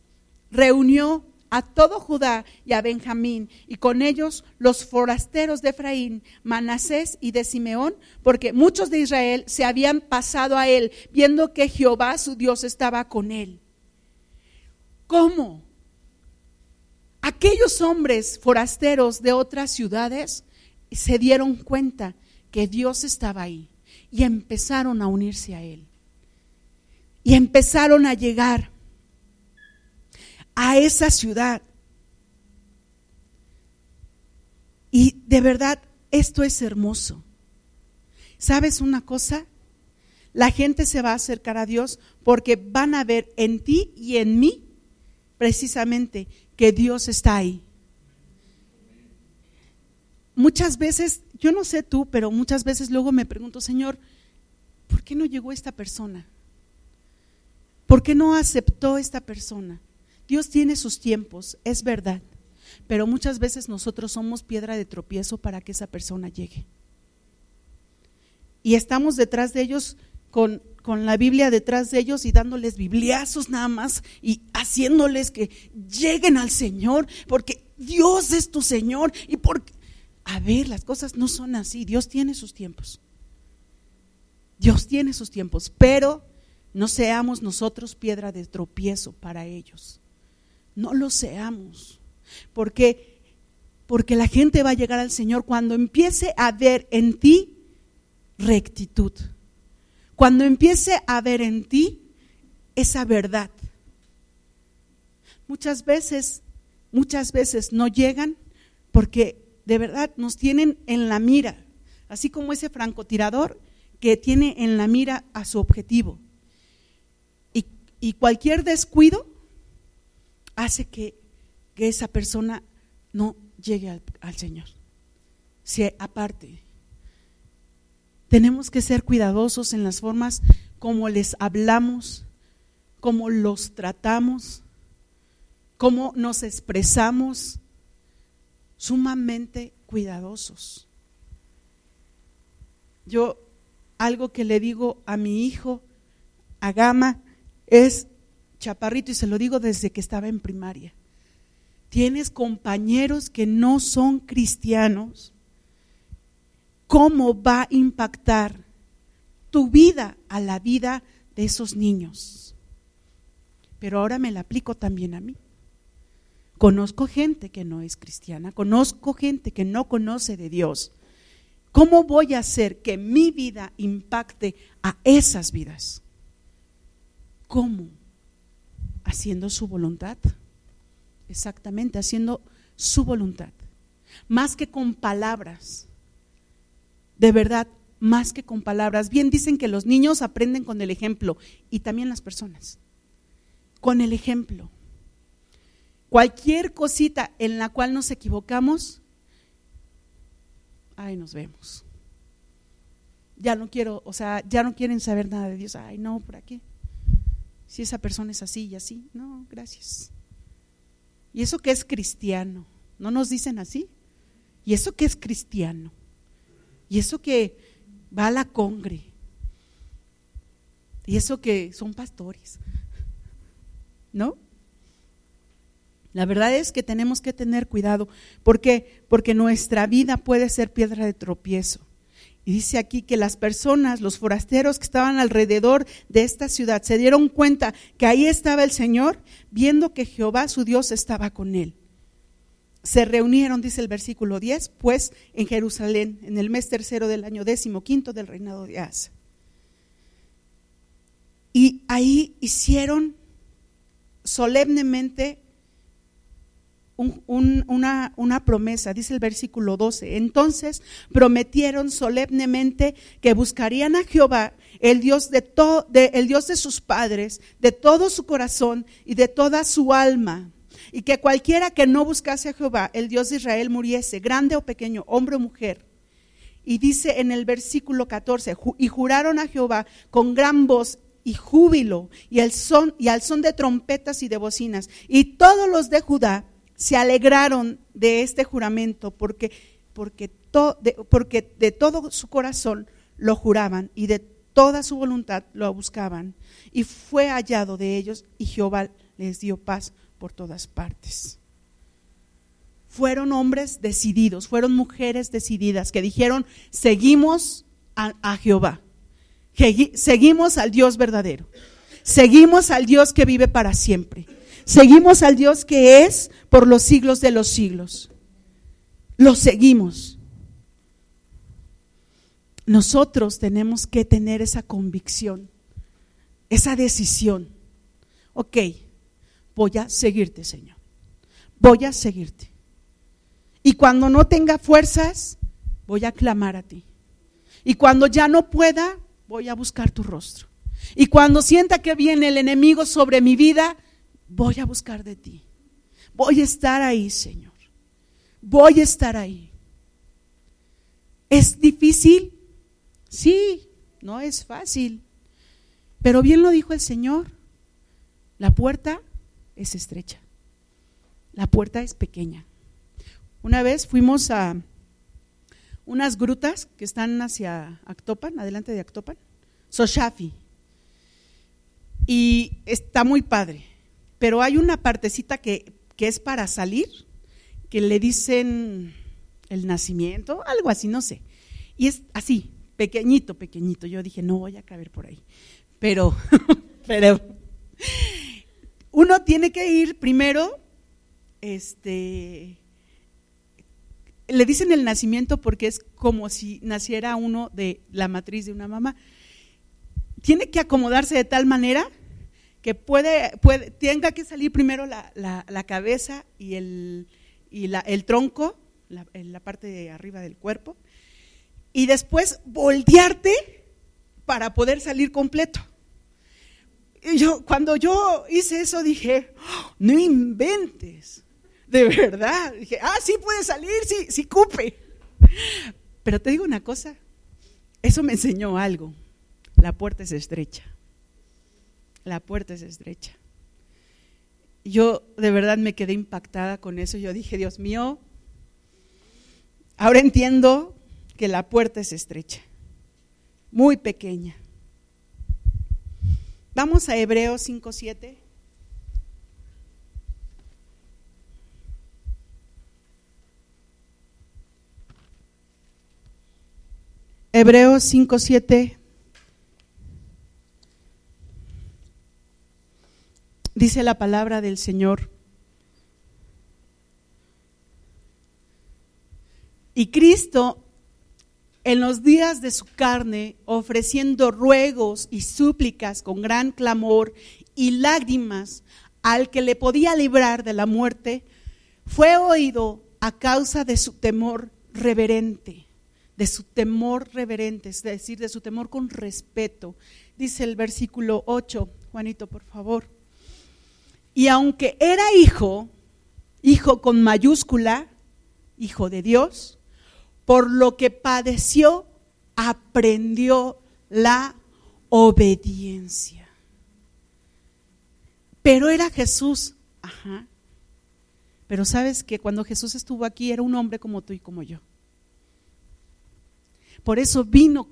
reunió a todo Judá y a Benjamín, y con ellos los forasteros de Efraín, Manasés y de Simeón, porque muchos de Israel se habían pasado a él, viendo que Jehová su Dios estaba con él. ¿Cómo? Aquellos hombres forasteros de otras ciudades se dieron cuenta que Dios estaba ahí y empezaron a unirse a Él. Y empezaron a llegar a esa ciudad. Y de verdad, esto es hermoso. ¿Sabes una cosa? La gente se va a acercar a Dios porque van a ver en ti y en mí precisamente que Dios está ahí. Muchas veces, yo no sé tú, pero muchas veces luego me pregunto, Señor, ¿por qué no llegó esta persona? ¿Por qué no aceptó esta persona? Dios tiene sus tiempos, es verdad, pero muchas veces nosotros somos piedra de tropiezo para que esa persona llegue. Y estamos detrás de ellos con, con la Biblia detrás de ellos y dándoles bibliazos nada más y haciéndoles que lleguen al Señor, porque Dios es tu Señor y porque... A ver, las cosas no son así, Dios tiene sus tiempos. Dios tiene sus tiempos, pero no seamos nosotros piedra de tropiezo para ellos. No lo seamos. Porque porque la gente va a llegar al Señor cuando empiece a ver en ti rectitud. Cuando empiece a ver en ti esa verdad. Muchas veces, muchas veces no llegan porque de verdad nos tienen en la mira, así como ese francotirador que tiene en la mira a su objetivo. Y, cualquier descuido hace que, esa persona no llegue al, al Señor. Si aparte, tenemos que ser cuidadosos en las formas como les hablamos, como los tratamos, cómo nos expresamos, sumamente cuidadosos. Yo algo que le digo a mi hijo, a Gama, es chaparrito y se lo digo desde que estaba en primaria. Tienes compañeros que no son cristianos. ¿Cómo va a impactar tu vida a la vida de esos niños? Pero ahora me la aplico también a mí. Conozco gente que no es cristiana, conozco gente que no conoce de Dios. ¿Cómo voy a hacer que mi vida impacte a esas vidas? ¿Cómo? Haciendo su voluntad. Exactamente, haciendo su voluntad. Más que con palabras. De verdad, más que con palabras. Bien dicen que los niños aprenden con el ejemplo y también las personas. Con el ejemplo. Cualquier cosita en la cual nos equivocamos, ay, nos vemos. Ya no quiero, o sea, ya no quieren saber nada de Dios. Ay, no, ¿por qué? Si esa persona es así y así, no, gracias. ¿Y eso que es cristiano? ¿No nos dicen así? ¿Y eso que es cristiano? ¿Y eso que va a la congre? ¿Y eso que son pastores? ¿No? La verdad es que tenemos que tener cuidado. ¿Por qué? Porque nuestra vida puede ser piedra de tropiezo. Y dice aquí que las personas, los forasteros que estaban alrededor de esta ciudad, se dieron cuenta que ahí estaba el Señor, viendo que Jehová su Dios estaba con él. Se reunieron, dice el versículo 10, pues en Jerusalén, en el mes tercero del año décimo quinto del reinado de Asa. Y ahí hicieron solemnemente una, promesa, dice el versículo 12. Entonces prometieron solemnemente que buscarían a Jehová, el Dios de, de, el Dios de sus padres, de todo su corazón y de toda su alma. Y que cualquiera que no buscase a Jehová, el Dios de Israel, muriese, grande o pequeño, hombre o mujer. Y dice en el versículo 14, y juraron a Jehová con gran voz y júbilo y, el son, y al son de trompetas y de bocinas. Y todos los de Judá se alegraron de este juramento porque, porque, de, porque de todo su corazón lo juraban y de toda su voluntad lo buscaban. Y fue hallado de ellos y Jehová les dio paz por todas partes. Fueron hombres decididos, fueron mujeres decididas que dijeron, seguimos a, Jehová, seguimos al Dios verdadero, seguimos al Dios que vive para siempre. Seguimos al Dios que es por los siglos de los siglos. Lo seguimos. nosotros tenemos que tener esa convicción, esa decisión. Ok, voy a seguirte, Señor. Voy a seguirte. Y cuando no tenga fuerzas, voy a clamar a ti. Y cuando ya no pueda, voy a buscar tu rostro. Y cuando sienta que viene el enemigo sobre mi vida, voy a buscar de ti. Voy a estar ahí, Señor. Voy a estar ahí. ¿Es difícil? Sí, no es fácil. Pero bien lo dijo el Señor. La puerta es estrecha. La puerta es pequeña. Una vez fuimos a unas grutas que están hacia Actopan, adelante de Actopan, Soshafi. Y está muy padre. Pero hay una partecita que, que es para salir, que le dicen el nacimiento, algo así, no sé. Y es así, pequeñito, pequeñito. Yo dije, no voy a caber por ahí. Pero, *laughs* pero, uno tiene que ir primero, este, le dicen el nacimiento porque es como si naciera uno de la matriz de una mamá. Tiene que acomodarse de tal manera que puede, puede tenga que salir primero la, cabeza y el, y la, el tronco, la parte de arriba del cuerpo, y después voltearte para poder salir completo. Y yo, cuando yo hice eso dije, oh, no inventes, de verdad. Dije, ah, sí puede salir, sí, sí cupe. Pero te digo una cosa, eso me enseñó algo. La puerta es estrecha. La puerta es estrecha. Yo de verdad me quedé impactada con eso. Yo dije, Dios mío, ahora entiendo que la puerta es estrecha, muy pequeña. Vamos a Hebreos 5.7. Hebreos 5.7 dice la palabra del Señor. Y Cristo en los días de su carne, ofreciendo ruegos y súplicas con gran clamor y lágrimas al que le podía librar de la muerte, fue oído a causa de su temor reverente, de su temor reverente, es decir, de su temor con respeto. Dice el versículo 8, Juanito, por favor. Y aunque era hijo, hijo con mayúscula, hijo de Dios, por lo que padeció, aprendió la obediencia. Pero era Jesús, ajá. Pero sabes que cuando Jesús estuvo aquí era un hombre como tú y como yo. Por eso vino,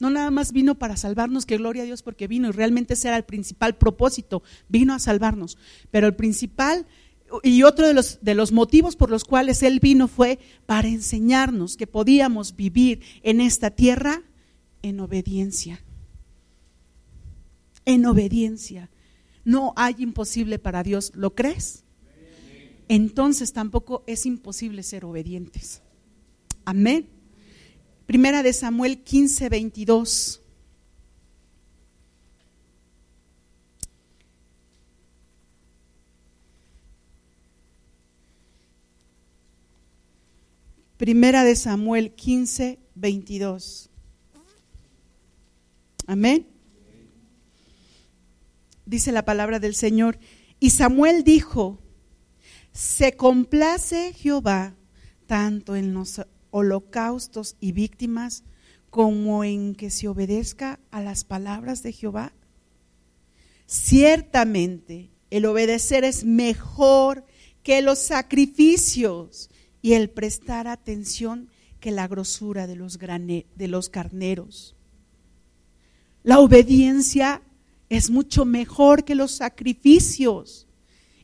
no nada más vino para salvarnos, que gloria a Dios porque vino y realmente ese era el principal propósito, vino a salvarnos. Pero el principal y otro de los, de los motivos por los cuales Él vino fue para enseñarnos que podíamos vivir en esta tierra en obediencia. En obediencia. No hay imposible para Dios. ¿Lo crees? Entonces tampoco es imposible ser obedientes. Amén. Primera de Samuel 15, 22. Primera de Samuel 15, 22. Amén. Dice la palabra del Señor. Y Samuel dijo, se complace Jehová tanto en los holocaustos y víctimas como en que se obedezca a las palabras de Jehová. Ciertamente el obedecer es mejor que los sacrificios y el prestar atención que la grosura de los, de los carneros. La obediencia es mucho mejor que los sacrificios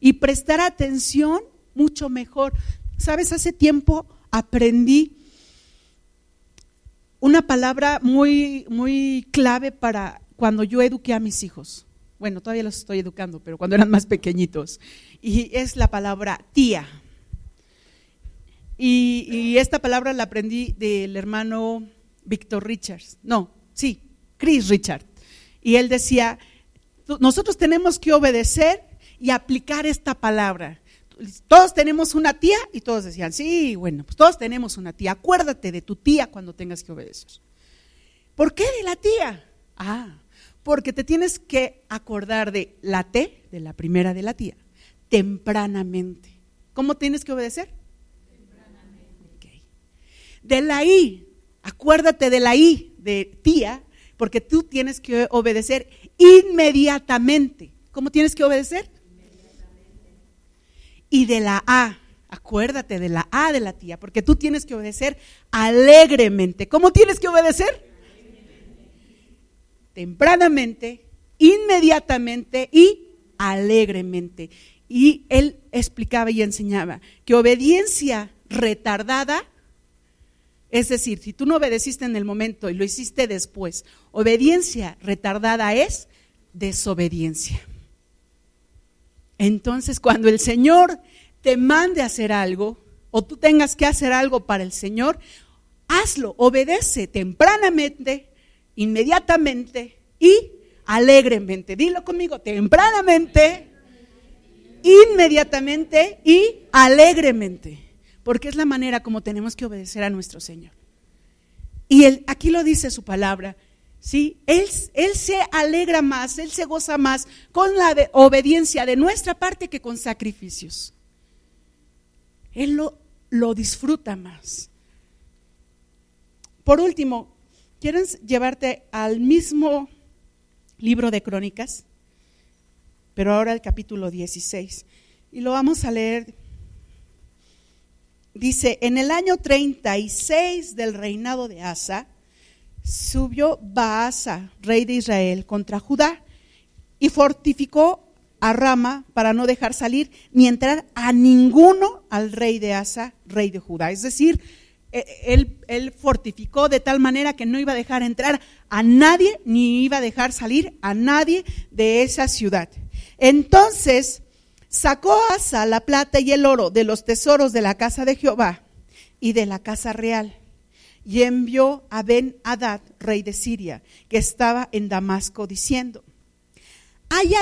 y prestar atención mucho mejor. Sabes, hace tiempo aprendí una palabra muy, muy clave para cuando yo eduqué a mis hijos. Bueno, todavía los estoy educando, pero cuando eran más pequeñitos. Y es la palabra tía. Y, esta palabra la aprendí del hermano Víctor Richards, no, sí, Chris Richard. Y él decía, nosotros tenemos que obedecer y aplicar esta palabra. Todos tenemos una tía y todos decían, sí, bueno, pues todos tenemos una tía. Acuérdate de tu tía cuando tengas que obedecer. ¿Por qué de la tía? Ah, porque te tienes que acordar de la T, de la primera de la tía, tempranamente. ¿Cómo tienes que obedecer? De la I, acuérdate de la I, de tía, porque tú tienes que obedecer inmediatamente. ¿Cómo tienes que obedecer? Y de la A, acuérdate de la A de la tía, porque tú tienes que obedecer alegremente. ¿Cómo tienes que obedecer? Tempranamente, inmediatamente y alegremente. Y él explicaba y enseñaba que obediencia retardada, es decir, si tú no obedeciste en el momento y lo hiciste después, obediencia retardada es desobediencia. Entonces, cuando el Señor te mande a hacer algo o tú tengas que hacer algo para el Señor, hazlo, obedece tempranamente, inmediatamente y alegremente. Dilo conmigo, tempranamente, inmediatamente y alegremente, porque es la manera como tenemos que obedecer a nuestro Señor. Y él, aquí lo dice su palabra, ¿sí? Él, él, se alegra más, Él se goza más con la obediencia de nuestra parte que con sacrificios. Él lo, lo disfruta más. Por último, ¿quieren llevarte al mismo libro de Crónicas? Pero ahora el capítulo 16. Y lo vamos a leer. Dice, en el año 36 del reinado de Asa, subió Baasa, rey de Israel, contra Judá y fortificó a Rama para no dejar salir ni entrar a ninguno al rey de Asa, rey de Judá. Es decir, e, él, él, fortificó de tal manera que no iba a dejar entrar a nadie ni iba a dejar salir a nadie de esa ciudad. Entonces sacó Asa la plata y el oro de los tesoros de la casa de Jehová y de la casa real y envió a Ben Hadad, rey de Siria, que estaba en Damasco, diciendo: Hay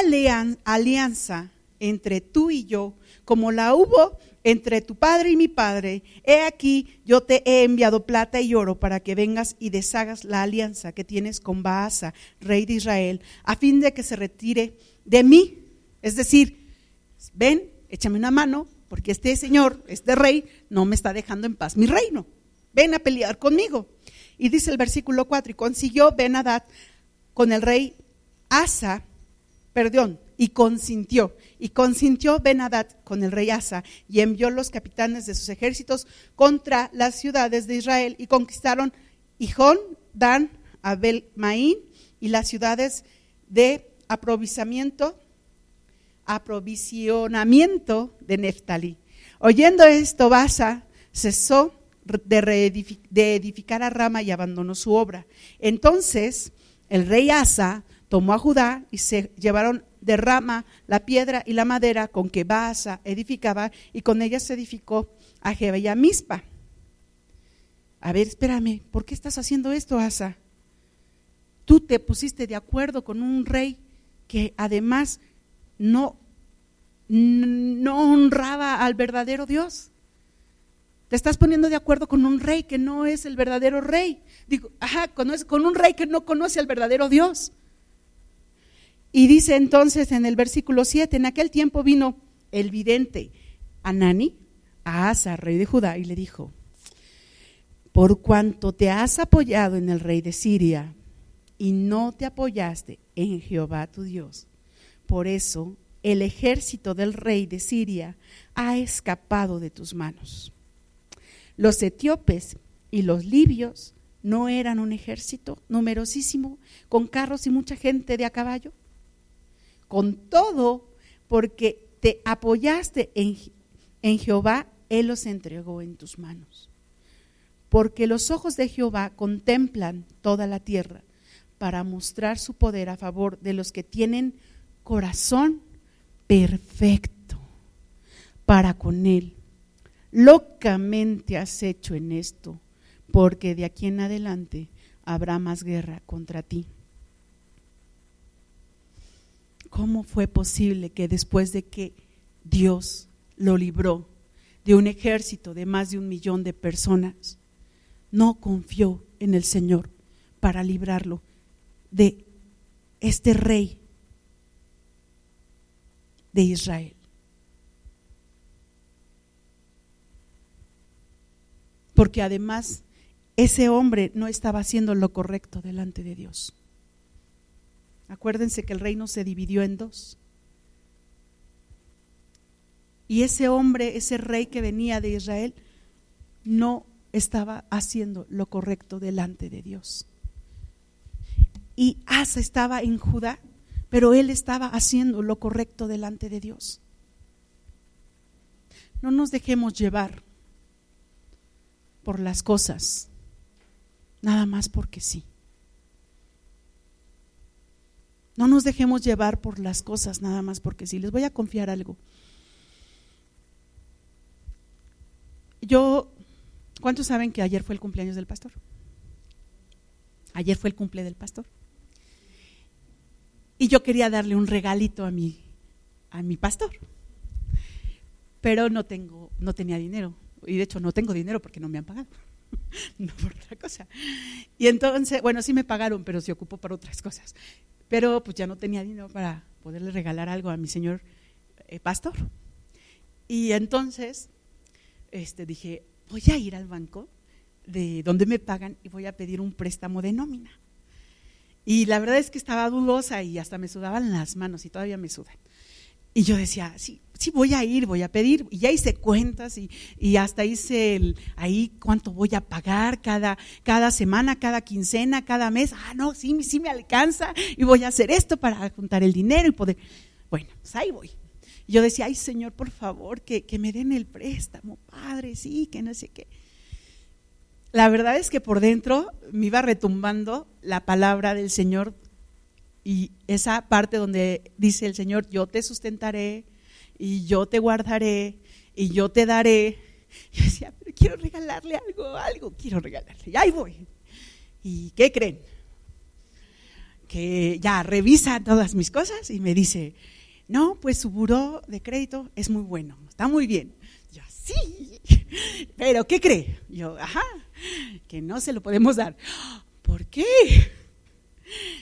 alianza entre tú y yo, como la hubo entre tu padre y mi padre. He aquí, yo te he enviado plata y oro para que vengas y deshagas la alianza que tienes con Baasa, rey de Israel, a fin de que se retire de mí. Es decir, ven, échame una mano, porque este señor, este rey, no me está dejando en paz mi reino ven a pelear conmigo. Y dice el versículo 4, y consiguió Ben Hadad con el rey Asa, perdón, y consintió. Y consintió Ben Hadad con el rey Asa y envió los capitanes de sus ejércitos contra las ciudades de Israel y conquistaron Hijón, Dan, Abel Maín y las ciudades de aprovisionamiento, aprovisionamiento de Neftalí. Oyendo esto, Basa cesó de, edificar a Rama y abandonó su obra. Entonces el rey Asa tomó a Judá y se llevaron de Rama la piedra y la madera con que Baasa edificaba y con ella se edificó a Jeba y a Mispa. A ver, espérame, ¿por qué estás haciendo esto, Asa? Tú te pusiste de acuerdo con un rey que además no, no honraba al verdadero Dios. Te estás poniendo de acuerdo con un rey que no es el verdadero rey. Digo, ajá, con, con un rey que no conoce al verdadero Dios. Y dice entonces en el versículo 7, en aquel tiempo vino el vidente Anani a Asa, rey de Judá, y le dijo, por cuanto te has apoyado en el rey de Siria y no te apoyaste en Jehová tu Dios, por eso el ejército del rey de Siria ha escapado de tus manos. Los etíopes y los libios no eran un ejército numerosísimo, con carros y mucha gente de a caballo. Con todo, porque te apoyaste en, en Jehová, Él los entregó en tus manos. Porque los ojos de Jehová contemplan toda la tierra para mostrar su poder a favor de los que tienen corazón perfecto para con Él locamente has hecho en esto, porque de aquí en adelante habrá más guerra contra ti. ¿Cómo fue posible que después de que Dios lo libró de un ejército de más de un millón de personas, no confió en el Señor para librarlo de este rey de Israel? Porque además ese hombre no estaba haciendo lo correcto delante de Dios. Acuérdense que el reino se dividió en dos. Y ese hombre, ese rey que venía de Israel, no estaba haciendo lo correcto delante de Dios. Y Asa estaba en Judá, pero él estaba haciendo lo correcto delante de Dios. No nos dejemos llevar por las cosas, nada más porque sí. No nos dejemos llevar por las cosas nada más porque sí. Les voy a confiar algo. Yo, ¿cuántos saben que ayer fue el cumpleaños del pastor? Ayer fue el cumple del pastor. Y yo quería darle un regalito a mi, a mi pastor. Pero no tengo, no tenía dinero. Y de hecho no tengo dinero porque no me han pagado. *laughs* no por otra cosa. Y entonces, bueno, sí me pagaron, pero se ocupó para otras cosas pero pues ya no tenía dinero para poderle regalar algo a mi señor eh, pastor. Y entonces este, dije, voy a ir al banco de donde me pagan y voy a pedir un préstamo de nómina. Y la verdad es que estaba dudosa y hasta me sudaban las manos y todavía me sudan. Y yo decía, sí, sí voy a ir, voy a pedir. Y ya hice cuentas y, y hasta hice el, ahí cuánto voy a pagar cada, cada semana, cada quincena, cada mes. Ah, no, sí, sí me alcanza y voy a hacer esto para juntar el dinero y poder. Bueno, pues ahí voy. Y yo decía, ay Señor, por favor, que, que me den el préstamo, Padre, sí, que no sé qué. La verdad es que por dentro me iba retumbando la palabra del Señor y esa parte donde dice el Señor, yo te sustentaré y yo te guardaré y yo te daré. Yo decía, pero quiero regalarle algo, algo quiero regalarle. Y ahí voy. ¿Y qué creen? Que ya revisa todas mis cosas y me dice, no, pues su buró de crédito es muy bueno, está muy bien. Yo, sí, *laughs* pero ¿qué cree? Yo, ajá, *laughs* que no se lo podemos dar. ¿Por qué?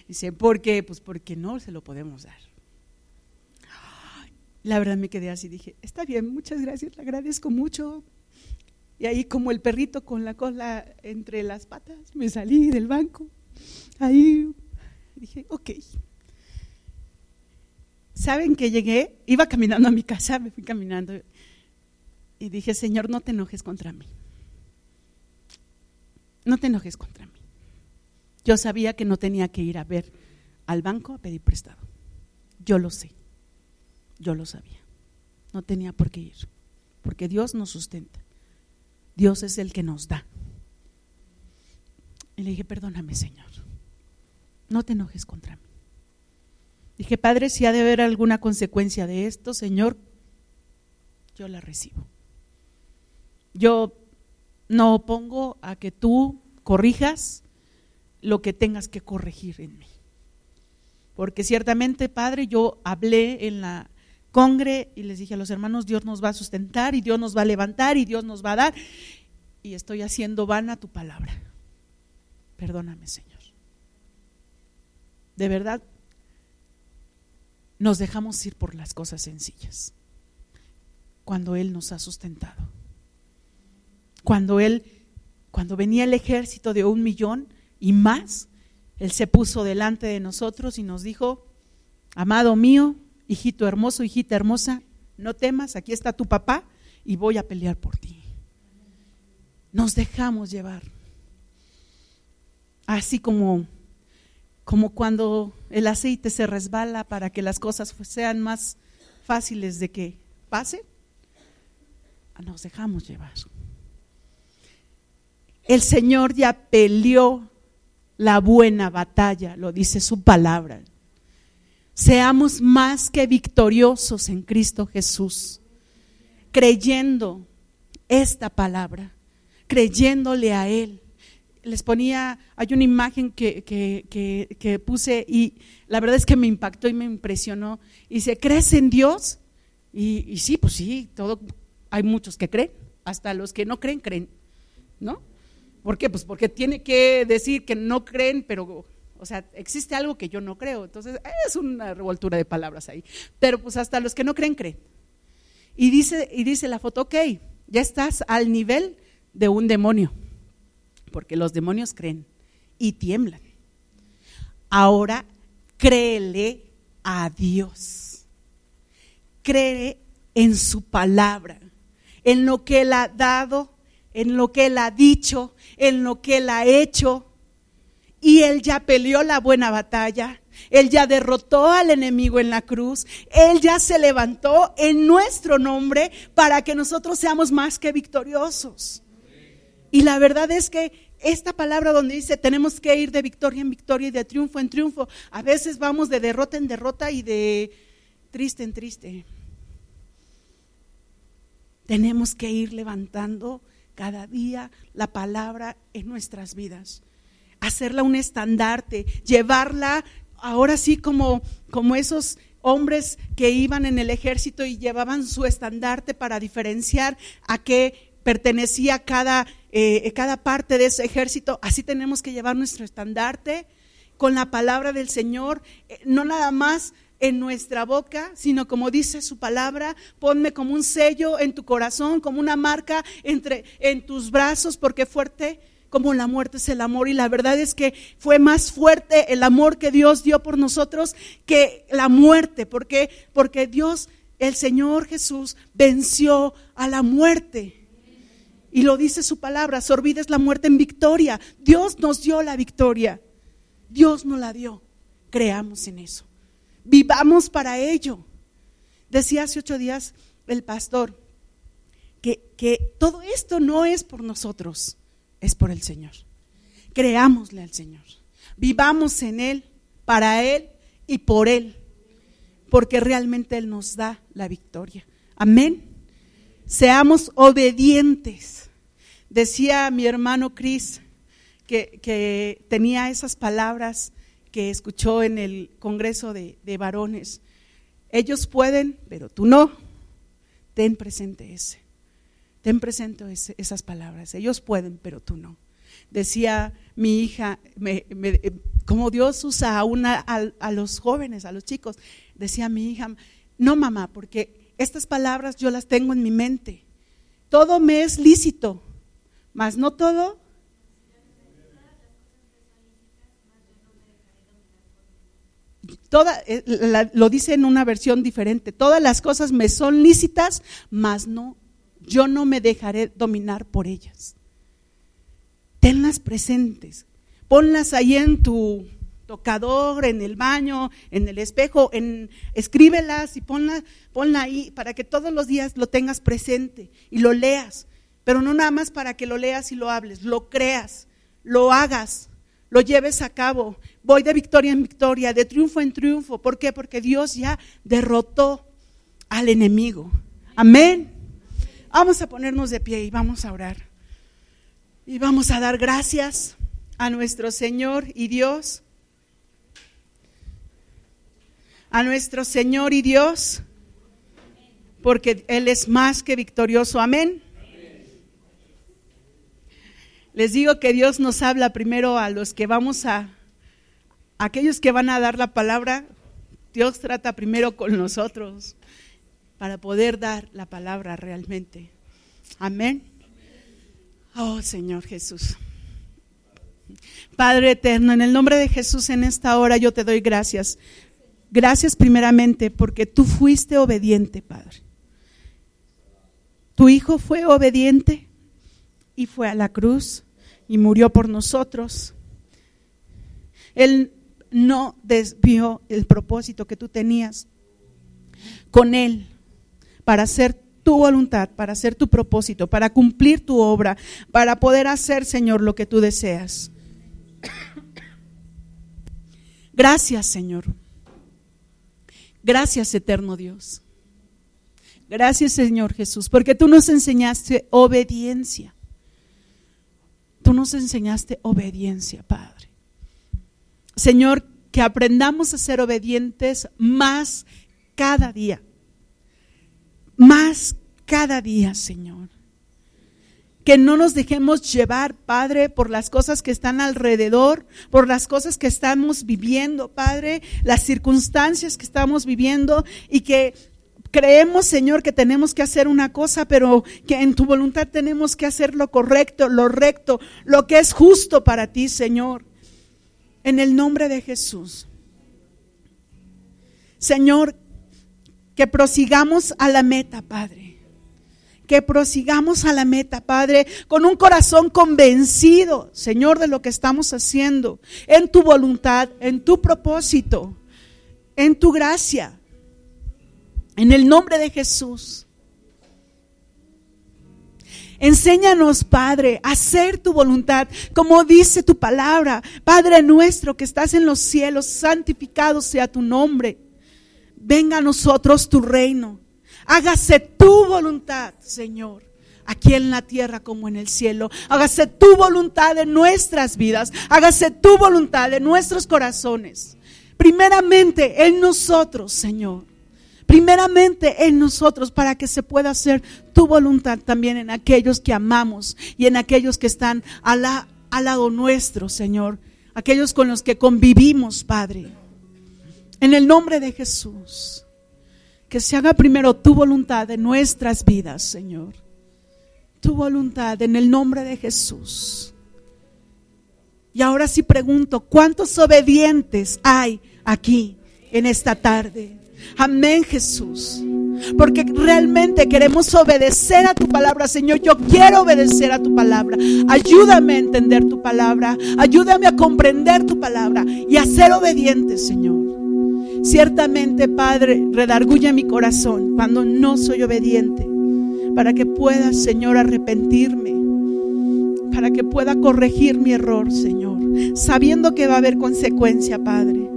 Dice, ¿por qué? Pues porque no se lo podemos dar. La verdad me quedé así, dije, está bien, muchas gracias, le agradezco mucho. Y ahí como el perrito con la cola entre las patas, me salí del banco. Ahí dije, ok. ¿Saben que llegué? Iba caminando a mi casa, me fui caminando y dije, Señor, no te enojes contra mí. No te enojes contra mí. Yo sabía que no tenía que ir a ver al banco a pedir prestado. Yo lo sé. Yo lo sabía. No tenía por qué ir. Porque Dios nos sustenta. Dios es el que nos da. Y le dije, perdóname, Señor. No te enojes contra mí. Dije, Padre, si ha de haber alguna consecuencia de esto, Señor, yo la recibo. Yo no opongo a que tú corrijas lo que tengas que corregir en mí. Porque ciertamente, Padre, yo hablé en la congre y les dije a los hermanos, Dios nos va a sustentar y Dios nos va a levantar y Dios nos va a dar. Y estoy haciendo vana tu palabra. Perdóname, Señor. De verdad, nos dejamos ir por las cosas sencillas. Cuando Él nos ha sustentado. Cuando Él, cuando venía el ejército de un millón, y más, Él se puso delante de nosotros y nos dijo, amado mío, hijito hermoso, hijita hermosa, no temas, aquí está tu papá y voy a pelear por ti. Nos dejamos llevar. Así como, como cuando el aceite se resbala para que las cosas sean más fáciles de que pase, nos dejamos llevar. El Señor ya peleó la buena batalla, lo dice su palabra. Seamos más que victoriosos en Cristo Jesús, creyendo esta palabra, creyéndole a Él. les ponía, hay una imagen que, que, puse y la verdad es que me impactó y me impresionó. Y dice, ¿crees en Dios? Y, y, sí, pues sí, todo, hay muchos que creen, hasta los que no creen, creen, ¿no? ¿Por qué? Pues porque tiene que decir que no creen, pero, o sea, existe algo que yo no creo. Entonces, es una revoltura de palabras ahí. Pero pues hasta los que no creen, creen. Y dice, y dice la foto, ok, ya estás al nivel de un demonio porque los demonios creen y tiemblan. Ahora créele a Dios. Cree en su palabra, en lo que Él ha dado, en lo que Él ha dicho, en lo que Él ha hecho. Y Él ya peleó la buena batalla. Él ya derrotó al enemigo en la cruz. Él ya se levantó en nuestro nombre para que nosotros seamos más que victoriosos. Y la verdad es que esta palabra donde dice tenemos que ir de victoria en victoria y de triunfo en triunfo, a veces vamos de derrota en derrota y de triste en triste. Tenemos que ir levantando cada día la palabra en nuestras vidas, hacerla un estandarte, llevarla ahora sí como, como esos hombres que iban en el ejército y llevaban su estandarte para diferenciar a qué pertenecía cada, eh, cada parte de ese ejército, así tenemos que llevar nuestro estandarte con la palabra del Señor, eh, no nada más en nuestra boca, sino como dice su palabra, ponme como un sello en tu corazón, como una marca entre en tus brazos, porque fuerte como la muerte es el amor y la verdad es que fue más fuerte el amor que Dios dio por nosotros que la muerte, porque porque Dios el Señor Jesús venció a la muerte. Y lo dice su palabra, sorbides la muerte en victoria. Dios nos dio la victoria. Dios nos la dio. Creamos en eso. Vivamos para ello. Decía hace ocho días el pastor que, que todo esto no es por nosotros, es por el Señor. Creámosle al Señor. Vivamos en Él, para Él y por Él, porque realmente Él nos da la victoria. Amén. Seamos obedientes Decía mi hermano Cris que, tenía esas palabras que escuchó en el Congreso de, varones. Ellos pueden, pero tú no. Ten presente ese. Ten presente esas palabras. Ellos pueden, pero tú no. Decía mi hija, como Dios usa a, una, a los jóvenes, a los chicos, decía mi hija, no mamá, porque estas palabras yo las tengo en mi mente. Todo me es lícito, mas no todo. Eh, lo dice en una versión diferente, todas las cosas me son lícitas, mas no, yo no me dejaré dominar por ellas. Tenlas presentes, ponlas ahí en tu tocador, en el baño, en el espejo, en, escríbelas y ponla, ponla ahí para que todos los días lo tengas presente y lo leas. Pero no nada más para que lo leas y lo hables, lo creas, lo hagas, lo lleves a cabo. Voy de victoria en victoria, de triunfo en triunfo. ¿Por qué? Porque Dios ya derrotó al enemigo. Amén. Vamos a ponernos de pie y vamos a orar. Y vamos a dar gracias a nuestro Señor y Dios. A nuestro Señor y Dios, porque Él es más que victorioso. Amén. Les digo que Dios nos habla primero a los que vamos a, aquellos que van a dar la palabra, Dios trata primero con nosotros para poder dar la palabra realmente. Amén. Oh Señor Jesús. Padre eterno, en el nombre de Jesús en esta hora yo te doy gracias. Gracias primeramente porque tú fuiste obediente, Padre. Tu Hijo fue obediente y fue a la cruz y murió por nosotros. Él no desvió el propósito que tú tenías con Él para hacer tu voluntad, para hacer tu propósito, para cumplir tu obra, para poder hacer, Señor, lo que tú deseas. Gracias, Señor. Gracias, eterno Dios. Gracias, Señor Jesús, porque tú nos enseñaste obediencia. Nos enseñaste obediencia, Padre. Señor, que aprendamos a ser obedientes más cada día. Más cada día, Señor. Que no nos dejemos llevar, Padre, por las cosas que están alrededor, por las cosas que estamos viviendo, Padre, las circunstancias que estamos viviendo y que creemos, Señor, que tenemos que hacer una cosa, pero que en tu voluntad tenemos que hacer lo correcto, lo recto, lo que es justo para ti, Señor. En el nombre de Jesús. Señor, que prosigamos a la meta, Padre que prosigamos a la meta, Padre, con un corazón convencido, Señor, de lo que estamos haciendo, en tu voluntad, en tu propósito, en tu gracia, en el nombre de Jesús. Enséñanos, Padre, a hacer tu voluntad, como dice tu palabra. Padre nuestro que estás en los cielos, santificado sea tu nombre. Venga a nosotros tu reino. Hágase tu voluntad, Señor, aquí en la tierra como en el cielo. Hágase tu voluntad en nuestras vidas. Hágase tu voluntad en nuestros corazones. Primeramente en nosotros, Señor. Primeramente en nosotros para que se pueda hacer tu voluntad también en aquellos que amamos y en aquellos que están al lado nuestro, Señor. Aquellos con los que convivimos, Padre. En el nombre de Jesús que se haga primero tu voluntad en nuestras vidas, Señor. Tu voluntad en el nombre de Jesús. Y ahora sí pregunto, ¿cuántos obedientes hay aquí en esta tarde? Amén, Jesús. Porque realmente queremos obedecer a tu palabra, Señor. Yo quiero obedecer a tu palabra. Ayúdame a entender tu palabra. Ayúdame a comprender tu palabra y a ser obediente, Señor. Ciertamente, Padre, redarguye mi corazón cuando no soy obediente, para que pueda, Señor, arrepentirme, para que pueda corregir mi error, Señor, sabiendo que va a haber consecuencia, Padre.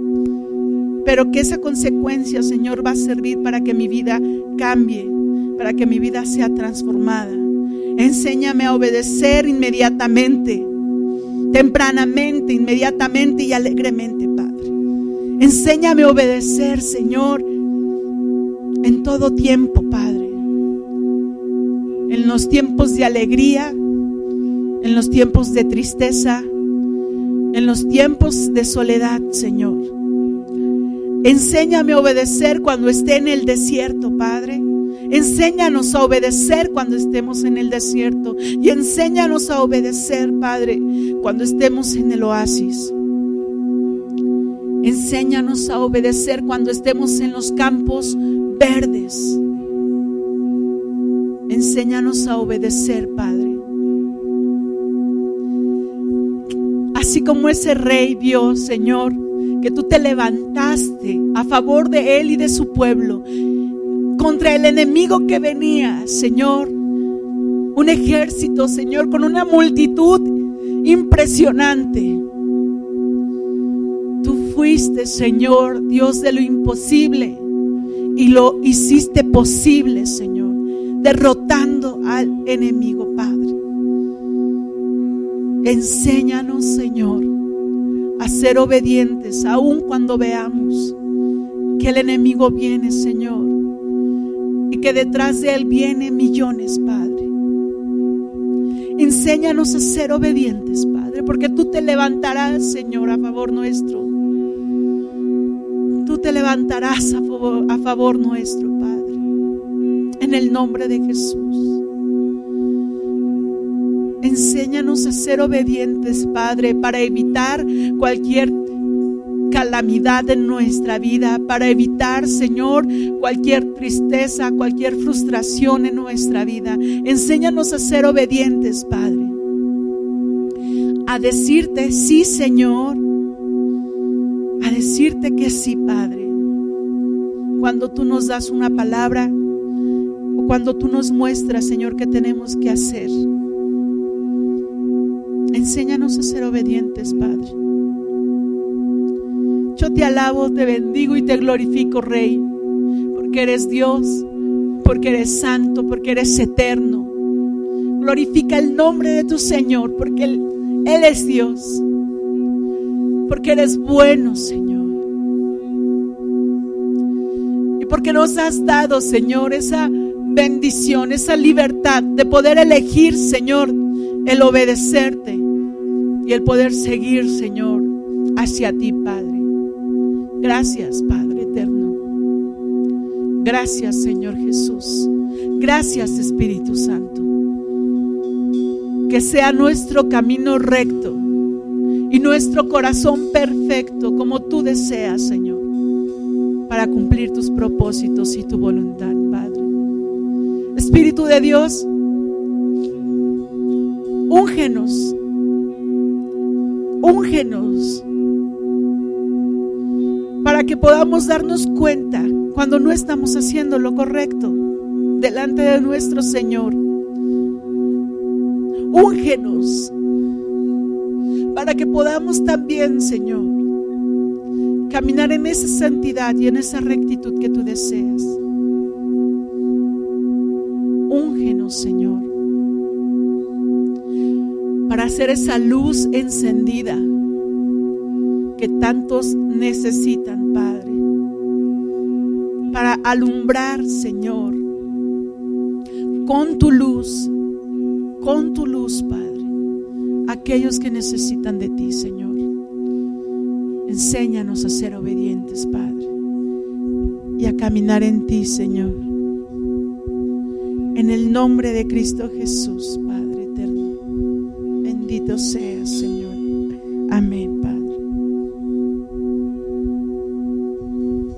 Pero que esa consecuencia, Señor, va a servir para que mi vida cambie, para que mi vida sea transformada. Enséñame a obedecer inmediatamente, tempranamente, inmediatamente y alegremente, Padre. Enséñame a obedecer, Señor, en todo tiempo, Padre. En los tiempos de alegría, en los tiempos de tristeza, en los tiempos de soledad, Señor. Enséñame a obedecer cuando esté en el desierto, Padre. Enséñanos a obedecer cuando estemos en el desierto. Y enséñanos a obedecer, Padre, cuando estemos en el oasis. Enséñanos a obedecer cuando estemos en los campos verdes. Enséñanos a obedecer, Padre. Así como ese rey Dios, Señor, que tú te levantaste a favor de él y de su pueblo contra el enemigo que venía, Señor. Un ejército, Señor, con una multitud impresionante fuiste, Señor, Dios de lo imposible, y lo hiciste posible, Señor, derrotando al enemigo, Padre. Enséñanos, Señor, a ser obedientes, aun cuando veamos que el enemigo viene, Señor, y que detrás de él vienen millones, Padre. Enséñanos a ser obedientes, Padre, porque tú te levantarás, Señor, a favor nuestro te levantarás a favor, a favor nuestro, Padre. En el nombre de Jesús. Enséñanos a ser obedientes, Padre, para evitar cualquier calamidad en nuestra vida, para evitar, Señor, cualquier tristeza, cualquier frustración en nuestra vida. Enséñanos a ser obedientes, Padre. A decirte, sí, Señor, a decirte que sí, Padre. Cuando tú nos das una palabra o cuando tú nos muestras, Señor, qué tenemos que hacer. Enséñanos a ser obedientes, Padre. Yo te alabo, te bendigo y te glorifico, Rey, porque eres Dios, porque eres santo, porque eres eterno. Glorifica el nombre de tu Señor, porque Él es Dios. Porque eres bueno, Señor. Y porque nos has dado, Señor, esa bendición, esa libertad de poder elegir, Señor, el obedecerte y el poder seguir, Señor, hacia ti, Padre. Gracias, Padre eterno. Gracias, Señor Jesús. Gracias, Espíritu Santo. Que sea nuestro camino recto y nuestro corazón perfecto como tú deseas, Señor, para cumplir tus propósitos y tu voluntad, Padre. Espíritu de Dios, úngenos, úngenos, para que podamos darnos cuenta cuando no estamos haciendo lo correcto delante de nuestro Señor. Úngenos para que podamos también, Señor, caminar en esa santidad y en esa rectitud que tú deseas. Úngenos, Señor, para hacer esa luz encendida que tantos necesitan, Padre, para alumbrar, Señor, con tu luz, con tu luz, Padre, aquellos que necesitan de ti, Señor. Enséñanos a ser obedientes, Padre, y a caminar en ti, Señor. En el nombre de Cristo Jesús, Padre. Bendito seas, Señor. Amén.